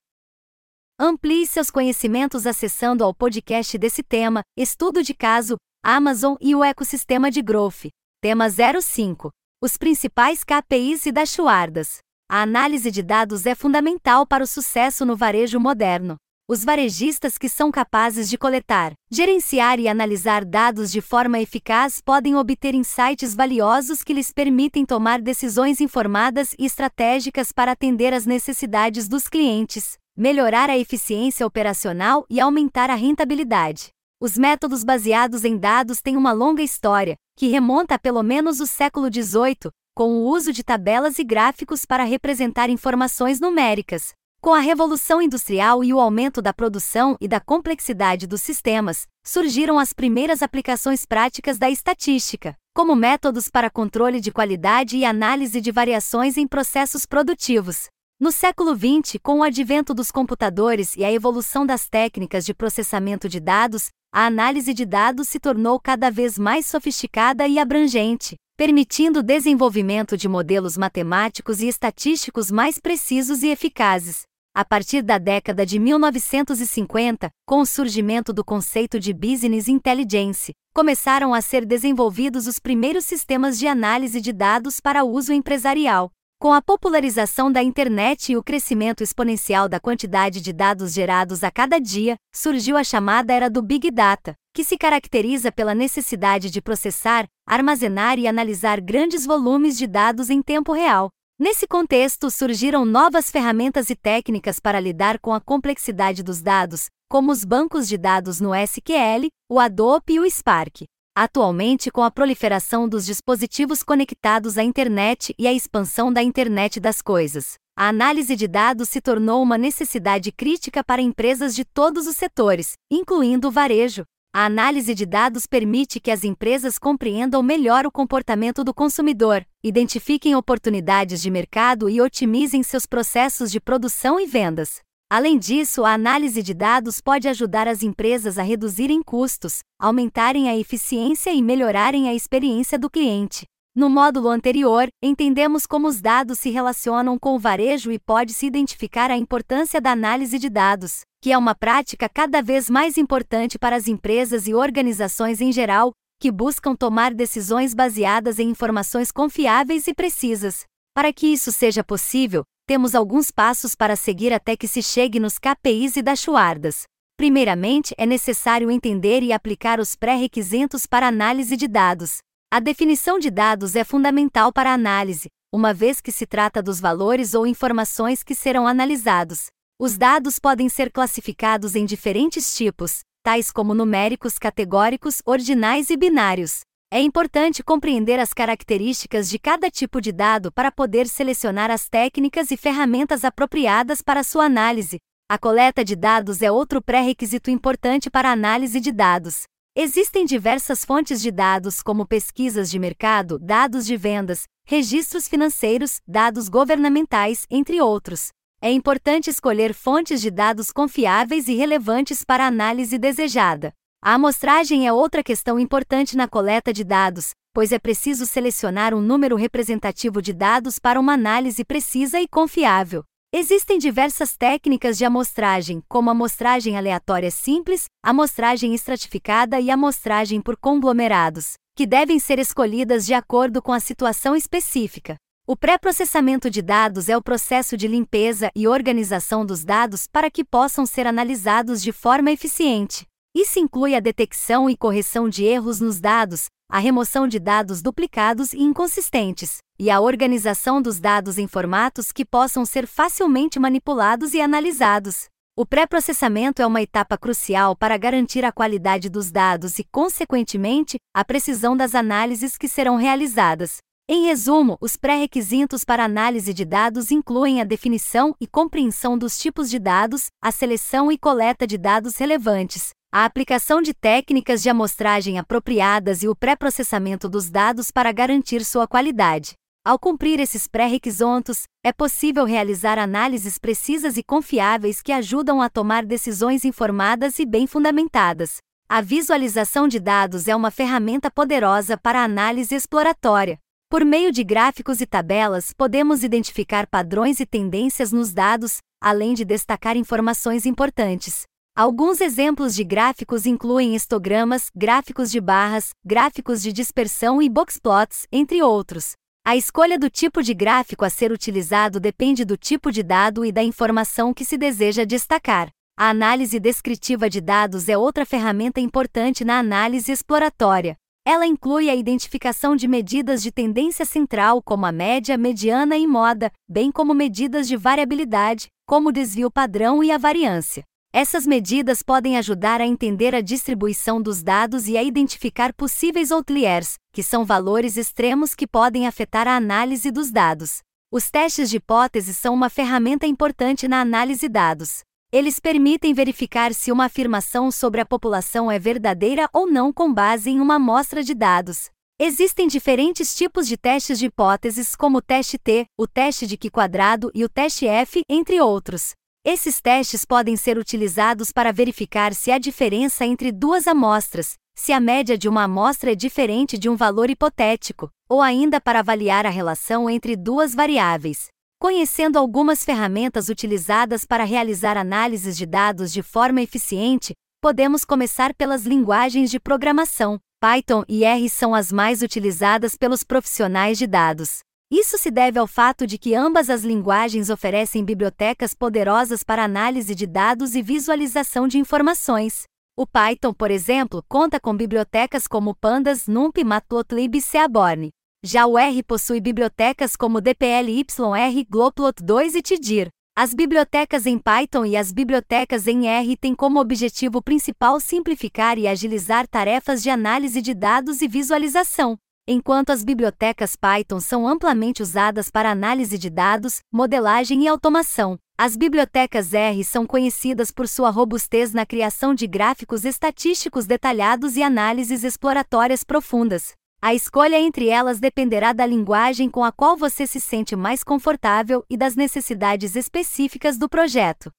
Amplie seus conhecimentos acessando ao podcast desse tema, Estudo de Caso, Amazon e o ecossistema de growth. Tema 05. Os principais KPIs e dashboards. A análise de dados é fundamental para o sucesso no varejo moderno. Os varejistas que são capazes de coletar, gerenciar e analisar dados de forma eficaz podem obter insights valiosos que lhes permitem tomar decisões informadas e estratégicas para atender às necessidades dos clientes, melhorar a eficiência operacional e aumentar a rentabilidade. Os métodos baseados em dados têm uma longa história, que remonta a pelo menos o século XVIII, com o uso de tabelas e gráficos para representar informações numéricas. Com a Revolução Industrial e o aumento da produção e da complexidade dos sistemas, surgiram as primeiras aplicações práticas da estatística, como métodos para controle de qualidade e análise de variações em processos produtivos. No século XX, com o advento dos computadores e a evolução das técnicas de processamento de dados, a análise de dados se tornou cada vez mais sofisticada e abrangente, permitindo o desenvolvimento de modelos matemáticos e estatísticos mais precisos e eficazes. A partir da década de 1950, com o surgimento do conceito de business intelligence, começaram a ser desenvolvidos os primeiros sistemas de análise de dados para uso empresarial. Com a popularização da internet e o crescimento exponencial da quantidade de dados gerados a cada dia, surgiu a chamada era do Big Data, que se caracteriza pela necessidade de processar, armazenar e analisar grandes volumes de dados em tempo real. Nesse contexto, surgiram novas ferramentas e técnicas para lidar com a complexidade dos dados, como os bancos de dados no SQL, o Adobe e o Spark. Atualmente, com a proliferação dos dispositivos conectados à internet e a expansão da internet das coisas, a análise de dados se tornou uma necessidade crítica para empresas de todos os setores, incluindo o varejo. A análise de dados permite que as empresas compreendam melhor o comportamento do consumidor, identifiquem oportunidades de mercado e otimizem seus processos de produção e vendas. Além disso, a análise de dados pode ajudar as empresas a reduzirem custos, aumentarem a eficiência e melhorarem a experiência do cliente. No módulo anterior, entendemos como os dados se relacionam com o varejo e pode-se identificar a importância da análise de dados, que é uma prática cada vez mais importante para as empresas e organizações em geral, que buscam tomar decisões baseadas em informações confiáveis e precisas. Para que isso seja possível, temos alguns passos para seguir até que se chegue nos KPIs e dachuardas. Primeiramente, é necessário entender e aplicar os pré-requisitos para análise de dados. A definição de dados é fundamental para a análise, uma vez que se trata dos valores ou informações que serão analisados. Os dados podem ser classificados em diferentes tipos, tais como numéricos, categóricos, ordinais e binários. É importante compreender as características de cada tipo de dado para poder selecionar as técnicas e ferramentas apropriadas para sua análise. A coleta de dados é outro pré-requisito importante para a análise de dados. Existem diversas fontes de dados, como pesquisas de mercado, dados de vendas, registros financeiros, dados governamentais, entre outros. É importante escolher fontes de dados confiáveis e relevantes para a análise desejada. A amostragem é outra questão importante na coleta de dados, pois é preciso selecionar um número representativo de dados para uma análise precisa e confiável. Existem diversas técnicas de amostragem, como amostragem aleatória simples, amostragem estratificada e amostragem por conglomerados, que devem ser escolhidas de acordo com a situação específica. O pré-processamento de dados é o processo de limpeza e organização dos dados para que possam ser analisados de forma eficiente. Isso inclui a detecção e correção de erros nos dados, a remoção de dados duplicados e inconsistentes, e a organização dos dados em formatos que possam ser facilmente manipulados e analisados. O pré-processamento é uma etapa crucial para garantir a qualidade dos dados e, consequentemente, a precisão das análises que serão realizadas. Em resumo, os pré-requisitos para análise de dados incluem a definição e compreensão dos tipos de dados, a seleção e coleta de dados relevantes, a aplicação de técnicas de amostragem apropriadas e o pré-processamento dos dados para garantir sua qualidade. Ao cumprir esses pré-requisitos, é possível realizar análises precisas e confiáveis que ajudam a tomar decisões informadas e bem fundamentadas. A visualização de dados é uma ferramenta poderosa para a análise exploratória. Por meio de gráficos e tabelas, podemos identificar padrões e tendências nos dados, além de destacar informações importantes. Alguns exemplos de gráficos incluem histogramas, gráficos de barras, gráficos de dispersão e boxplots, entre outros. A escolha do tipo de gráfico a ser utilizado depende do tipo de dado e da informação que se deseja destacar. A análise descritiva de dados é outra ferramenta importante na análise exploratória. Ela inclui a identificação de medidas de tendência central, como a média, mediana e moda, bem como medidas de variabilidade, como o desvio padrão e a variância. Essas medidas podem ajudar a entender a distribuição dos dados e a identificar possíveis outliers, que são valores extremos que podem afetar a análise dos dados. Os testes de hipótese são uma ferramenta importante na análise dados. Eles permitem verificar se uma afirmação sobre a população é verdadeira ou não com base em uma amostra de dados. Existem diferentes tipos de testes de hipóteses, como o teste T, o teste de Q quadrado e o teste F, entre outros. Esses testes podem ser utilizados para verificar se há diferença entre duas amostras, se a média de uma amostra é diferente de um valor hipotético, ou ainda para avaliar a relação entre duas variáveis. Conhecendo algumas ferramentas utilizadas para realizar análises de dados de forma eficiente, podemos começar pelas linguagens de programação. Python e R são as mais utilizadas pelos profissionais de dados. Isso se deve ao fato de que ambas as linguagens oferecem bibliotecas poderosas para análise de dados e visualização de informações. O Python, por exemplo, conta com bibliotecas como Pandas, NumPy, Matplotlib e Seaborn. Já o R possui bibliotecas como dplyr, Globplot2 e tdir. As bibliotecas em Python e as bibliotecas em R têm como objetivo principal simplificar e agilizar tarefas de análise de dados e visualização. Enquanto as bibliotecas Python são amplamente usadas para análise de dados, modelagem e automação, as bibliotecas R são conhecidas por sua robustez na criação de gráficos estatísticos detalhados e análises exploratórias profundas. A escolha entre elas dependerá da linguagem com a qual você se sente mais confortável e das necessidades específicas do projeto.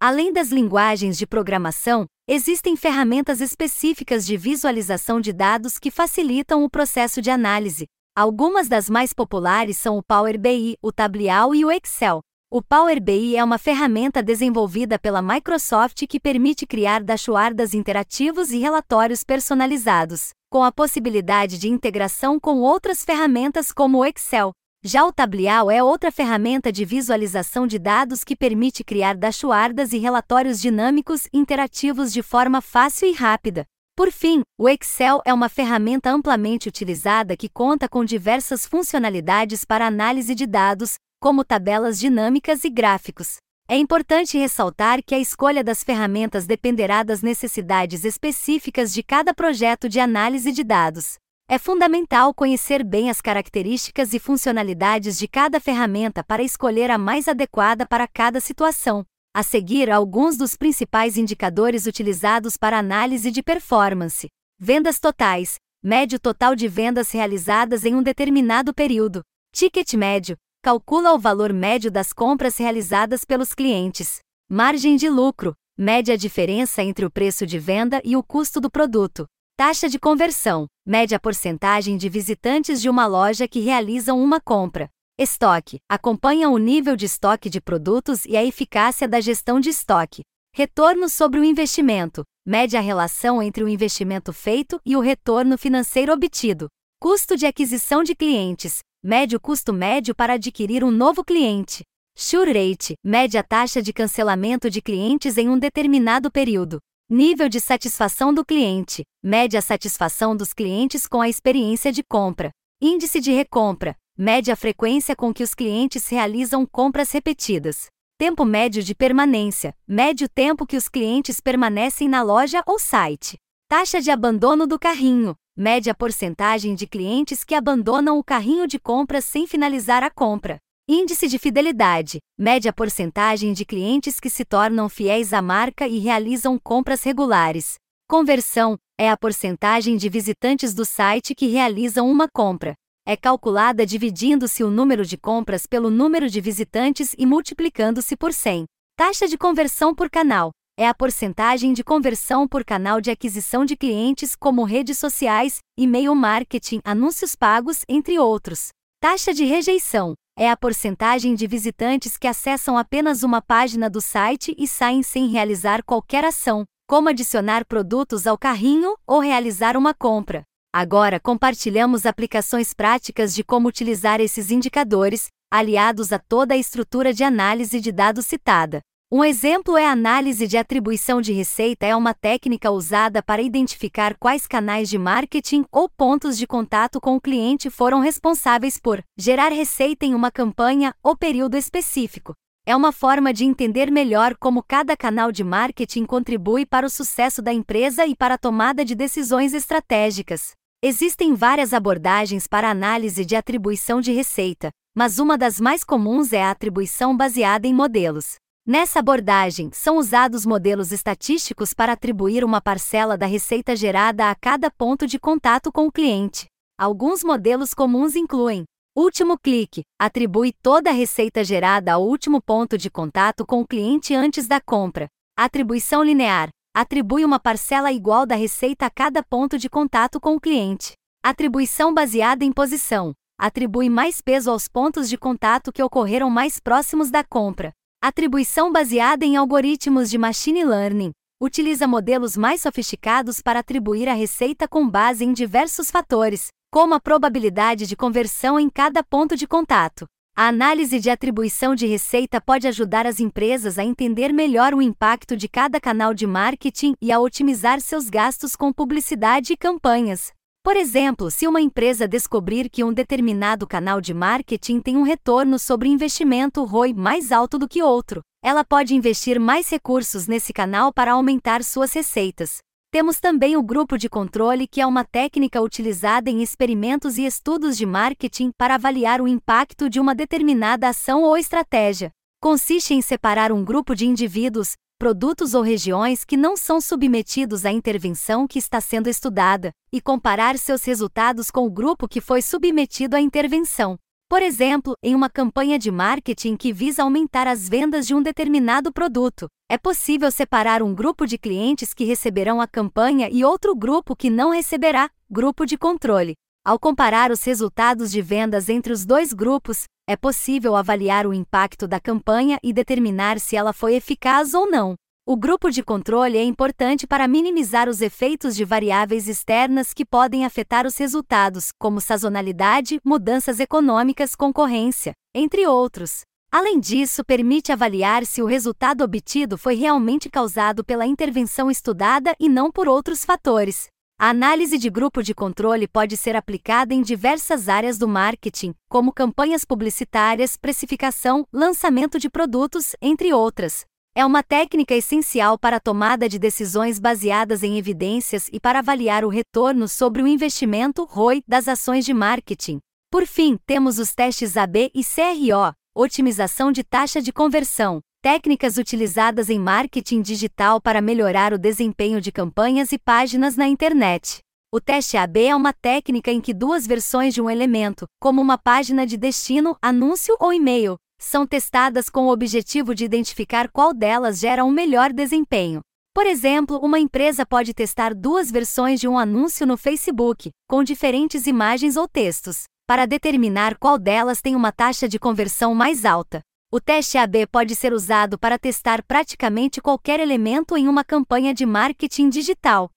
Além das linguagens de programação, existem ferramentas específicas de visualização de dados que facilitam o processo de análise. Algumas das mais populares são o Power BI, o Tableau e o Excel. O Power BI é uma ferramenta desenvolvida pela Microsoft que permite criar dashboards interativos e relatórios personalizados, com a possibilidade de integração com outras ferramentas como o Excel. Já o Tableau é outra ferramenta de visualização de dados que permite criar dashboards e relatórios dinâmicos interativos de forma fácil e rápida. Por fim, o Excel é uma ferramenta amplamente utilizada que conta com diversas funcionalidades para análise de dados, como tabelas dinâmicas e gráficos. É importante ressaltar que a escolha das ferramentas dependerá das necessidades específicas de cada projeto de análise de dados. É fundamental conhecer bem as características e funcionalidades de cada ferramenta para escolher a mais adequada para cada situação. A seguir, alguns dos principais indicadores utilizados para análise de performance: vendas totais, médio total de vendas realizadas em um determinado período, ticket médio, calcula o valor médio das compras realizadas pelos clientes. Margem de lucro, mede a diferença entre o preço de venda e o custo do produto. Taxa de conversão, mede a porcentagem de visitantes de uma loja que realizam uma compra. Estoque, acompanha o nível de estoque de produtos e a eficácia da gestão de estoque. Retorno sobre o investimento, mede a relação entre o investimento feito e o retorno financeiro obtido. Custo de aquisição de clientes, mede o custo médio para adquirir um novo cliente. Sure rate mede a taxa de cancelamento de clientes em um determinado período. Nível de satisfação do cliente mede a satisfação dos clientes com a experiência de compra. Índice de recompra mede a frequência com que os clientes realizam compras repetidas. Tempo médio de permanência mede o tempo que os clientes permanecem na loja ou site. Taxa de abandono do carrinho mede a porcentagem de clientes que abandonam o carrinho de compras sem finalizar a compra. Índice de fidelidade mede a porcentagem de clientes que se tornam fiéis à marca e realizam compras regulares. Conversão é a porcentagem de visitantes do site que realizam uma compra. É calculada dividindo-se o número de compras pelo número de visitantes e multiplicando-se por 100. Taxa de conversão por canal é a porcentagem de conversão por canal de aquisição de clientes, como redes sociais, e-mail marketing, anúncios pagos, entre outros. Taxa de rejeição é a porcentagem de visitantes que acessam apenas uma página do site e saem sem realizar qualquer ação, como adicionar produtos ao carrinho ou realizar uma compra. Agora compartilhamos aplicações práticas de como utilizar esses indicadores, aliados a toda a estrutura de análise de dados citada. Um exemplo é a análise de atribuição de receita, é uma técnica usada para identificar quais canais de marketing ou pontos de contato com o cliente foram responsáveis por gerar receita em uma campanha ou período específico. É uma forma de entender melhor como cada canal de marketing contribui para o sucesso da empresa e para a tomada de decisões estratégicas. Existem várias abordagens para análise de atribuição de receita, mas uma das mais comuns é a atribuição baseada em modelos. Nessa abordagem, são usados modelos estatísticos para atribuir uma parcela da receita gerada a cada ponto de contato com o cliente. Alguns modelos comuns incluem Último clique atribui toda a receita gerada ao último ponto de contato com o cliente antes da compra. Atribuição linear atribui uma parcela igual da receita a cada ponto de contato com o cliente. Atribuição baseada em posição atribui mais peso aos pontos de contato que ocorreram mais próximos da compra. Atribuição baseada em algoritmos de machine learning utiliza modelos mais sofisticados para atribuir a receita com base em diversos fatores, como a probabilidade de conversão em cada ponto de contato. A análise de atribuição de receita pode ajudar as empresas a entender melhor o impacto de cada canal de marketing e a otimizar seus gastos com publicidade e campanhas. Por exemplo, se uma empresa descobrir que um determinado canal de marketing tem um retorno sobre investimento ROI mais alto do que outro, ela pode investir mais recursos nesse canal para aumentar suas receitas. Temos também o grupo de controle, que é uma técnica utilizada em experimentos e estudos de marketing para avaliar o impacto de uma determinada ação ou estratégia. Consiste em separar um grupo de indivíduos, produtos ou regiões que não são submetidos à intervenção que está sendo estudada, e comparar seus resultados com o grupo que foi submetido à intervenção. Por exemplo, em uma campanha de marketing que visa aumentar as vendas de um determinado produto, é possível separar um grupo de clientes que receberão a campanha e outro grupo que não receberá, grupo de controle. Ao comparar os resultados de vendas entre os dois grupos, é possível avaliar o impacto da campanha e determinar se ela foi eficaz ou não. O grupo de controle é importante para minimizar os efeitos de variáveis externas que podem afetar os resultados, como sazonalidade, mudanças econômicas, concorrência, entre outros. Além disso, permite avaliar se o resultado obtido foi realmente causado pela intervenção estudada e não por outros fatores. A análise de grupo de controle pode ser aplicada em diversas áreas do marketing, como campanhas publicitárias, precificação, lançamento de produtos, entre outras. É uma técnica essencial para a tomada de decisões baseadas em evidências e para avaliar o retorno sobre o investimento ROI das ações de marketing. Por fim, temos os testes AB e CRO, otimização de taxa de conversão, técnicas utilizadas em marketing digital para melhorar o desempenho de campanhas e páginas na internet. O teste AB é uma técnica em que duas versões de um elemento, como uma página de destino, anúncio ou e-mail, são testadas com o objetivo de identificar qual delas gera um melhor desempenho. Por exemplo, uma empresa pode testar duas versões de um anúncio no Facebook, com diferentes imagens ou textos, para determinar qual delas tem uma taxa de conversão mais alta. O teste AB pode ser usado para testar praticamente qualquer elemento em uma campanha de marketing digital,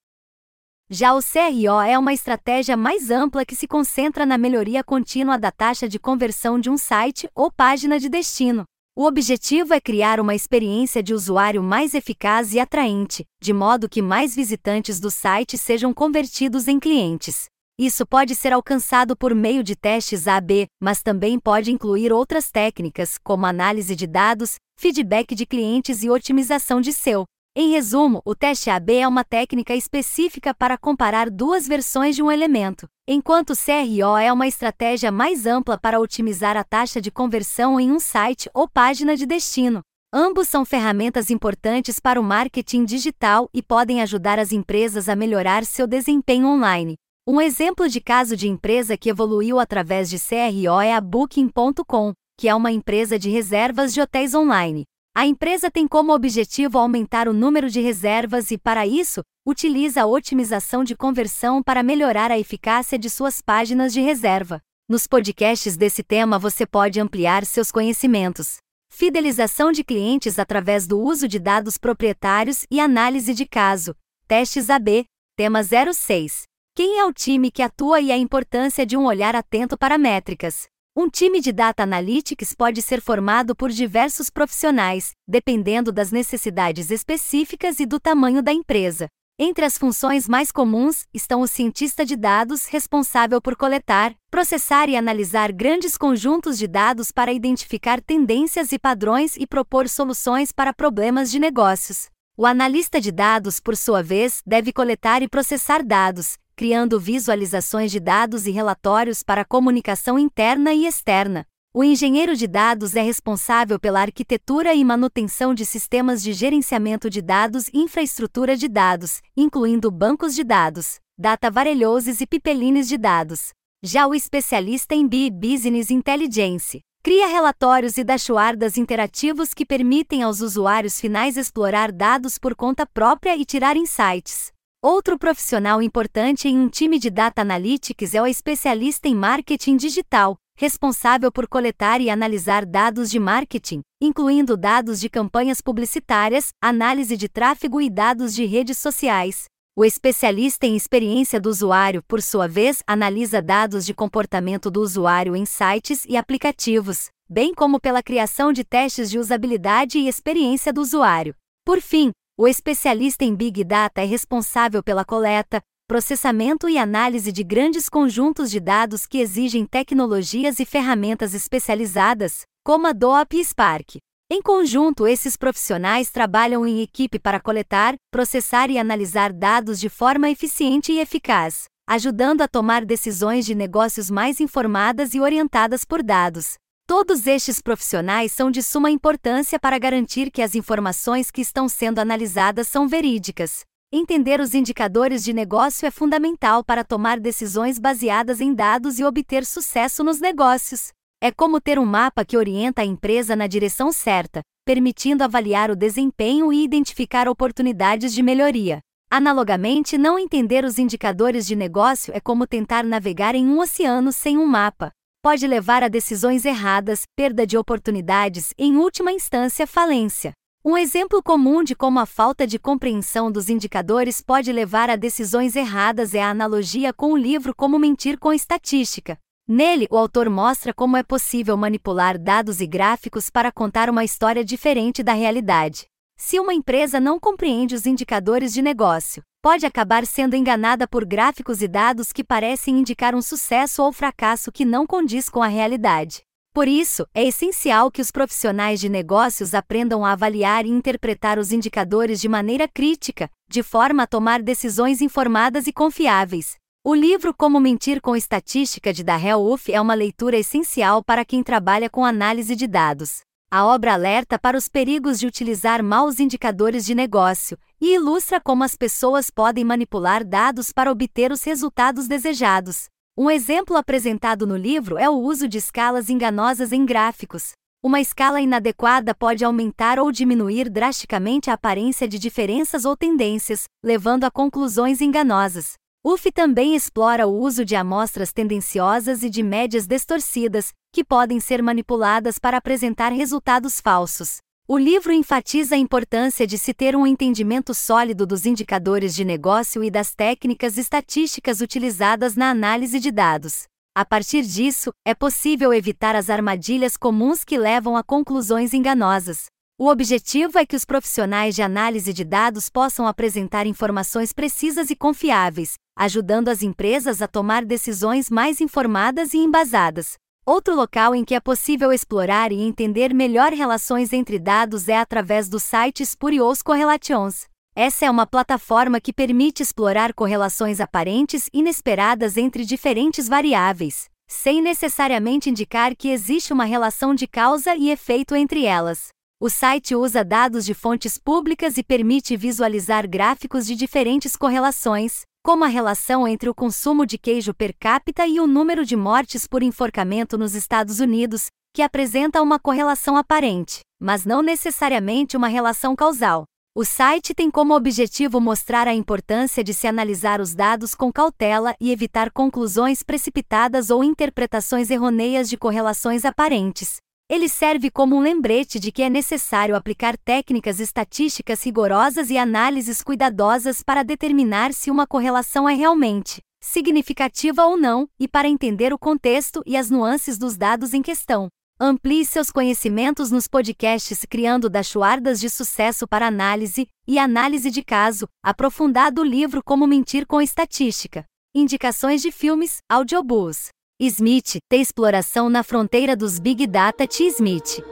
já o CRO é uma estratégia mais ampla que se concentra na melhoria contínua da taxa de conversão de um site ou página de destino. O objetivo é criar uma experiência de usuário mais eficaz e atraente, de modo que mais visitantes do site sejam convertidos em clientes. Isso pode ser alcançado por meio de testes A/B, mas também pode incluir outras técnicas, como análise de dados, feedback de clientes e otimização de SEO. Em resumo, o teste AB é uma técnica específica para comparar duas versões de um elemento, enquanto o CRO é uma estratégia mais ampla para otimizar a taxa de conversão em um site ou página de destino. Ambos são ferramentas importantes para o marketing digital e podem ajudar as empresas a melhorar seu desempenho online. Um exemplo de caso de empresa que evoluiu através de CRO é a Booking.com, que é uma empresa de reservas de hotéis online. A empresa tem como objetivo aumentar o número de reservas e, para isso, utiliza a otimização de conversão para melhorar a eficácia de suas páginas de reserva. Nos podcasts desse tema você pode ampliar seus conhecimentos. Fidelização de clientes através do uso de dados proprietários e análise de caso. Testes AB, tema 06. Quem é o time que atua e a importância de um olhar atento para métricas? Um time de Data Analytics pode ser formado por diversos profissionais, dependendo das necessidades específicas e do tamanho da empresa. Entre as funções mais comuns estão o cientista de dados, responsável por coletar, processar e analisar grandes conjuntos de dados para identificar tendências e padrões e propor soluções para problemas de negócios. O analista de dados, por sua vez, deve coletar e processar dados, criando visualizações de dados e relatórios para comunicação interna e externa. O engenheiro de dados é responsável pela arquitetura e manutenção de sistemas de gerenciamento de dados e infraestrutura de dados, incluindo bancos de dados, data varelhoses e pipelines de dados. Já o especialista em BI Business Intelligence cria relatórios e dashboards interativos que permitem aos usuários finais explorar dados por conta própria e tirar insights. Outro profissional importante em um time de data analytics é o especialista em marketing digital, responsável por coletar e analisar dados de marketing, incluindo dados de campanhas publicitárias, análise de tráfego e dados de redes sociais. O especialista em experiência do usuário, por sua vez, analisa dados de comportamento do usuário em sites e aplicativos, bem como pela criação de testes de usabilidade e experiência do usuário. Por fim, o especialista em Big Data é responsável pela coleta, processamento e análise de grandes conjuntos de dados que exigem tecnologias e ferramentas especializadas, como a DOAP e Spark. Em conjunto, esses profissionais trabalham em equipe para coletar, processar e analisar dados de forma eficiente e eficaz, ajudando a tomar decisões de negócios mais informadas e orientadas por dados. Todos estes profissionais são de suma importância para garantir que as informações que estão sendo analisadas são verídicas, Entender os indicadores de negócio é fundamental para tomar decisões baseadas em dados e obter sucesso nos negócios. É como ter um mapa que orienta a empresa na direção certa, permitindo avaliar o desempenho e identificar oportunidades de melhoria. Analogamente, não entender os indicadores de negócio é como tentar navegar em um oceano sem um mapa. Pode levar a decisões erradas, perda de oportunidades e, em última instância, falência. Um exemplo comum de como a falta de compreensão dos indicadores pode levar a decisões erradas é a analogia com o livro Como Mentir com Estatística. Nele, o autor mostra como é possível manipular dados e gráficos para contar uma história diferente da realidade. Se uma empresa não compreende os indicadores de negócio, pode acabar sendo enganada por gráficos e dados que parecem indicar um sucesso ou fracasso que não condiz com a realidade. Por isso, é essencial que os profissionais de negócios aprendam a avaliar e interpretar os indicadores de maneira crítica, de forma a tomar decisões informadas e confiáveis. O livro Como Mentir com Estatística de Darrell Uff é uma leitura essencial para quem trabalha com análise de dados. A obra alerta para os perigos de utilizar maus indicadores de negócio e ilustra como as pessoas podem manipular dados para obter os resultados desejados. Um exemplo apresentado no livro é o uso de escalas enganosas em gráficos. Uma escala inadequada pode aumentar ou diminuir drasticamente a aparência de diferenças ou tendências, levando a conclusões enganosas. UF também explora o uso de amostras tendenciosas e de médias distorcidas, que podem ser manipuladas para apresentar resultados falsos. O livro enfatiza a importância de se ter um entendimento sólido dos indicadores de negócio e das técnicas estatísticas utilizadas na análise de dados. A partir disso, é possível evitar as armadilhas comuns que levam a conclusões enganosas. O objetivo é que os profissionais de análise de dados possam apresentar informações precisas e confiáveis, ajudando as empresas a tomar decisões mais informadas e embasadas. Outro local em que é possível explorar e entender melhor relações entre dados é através do site Spurious Correlations. Essa é uma plataforma que permite explorar correlações aparentes inesperadas entre diferentes variáveis, sem necessariamente indicar que existe uma relação de causa e efeito entre elas. O site usa dados de fontes públicas e permite visualizar gráficos de diferentes correlações, como a relação entre o consumo de queijo per capita e o número de mortes por enforcamento nos Estados Unidos, que apresenta uma correlação aparente, mas não necessariamente uma relação causal. O site tem como objetivo mostrar a importância de se analisar os dados com cautela e evitar conclusões precipitadas ou interpretações errôneas de correlações aparentes. Ele serve como um lembrete de que é necessário aplicar técnicas estatísticas rigorosas e análises cuidadosas para determinar se uma correlação é realmente significativa ou não, e para entender o contexto e as nuances dos dados em questão. Amplie seus conhecimentos nos podcasts Criando Dachuardas de Sucesso para Análise e Análise de Caso, aprofundado o livro Como Mentir com Estatística. Indicações de filmes, audiobooks. Smith, T exploração na fronteira dos Big Data T. Smith.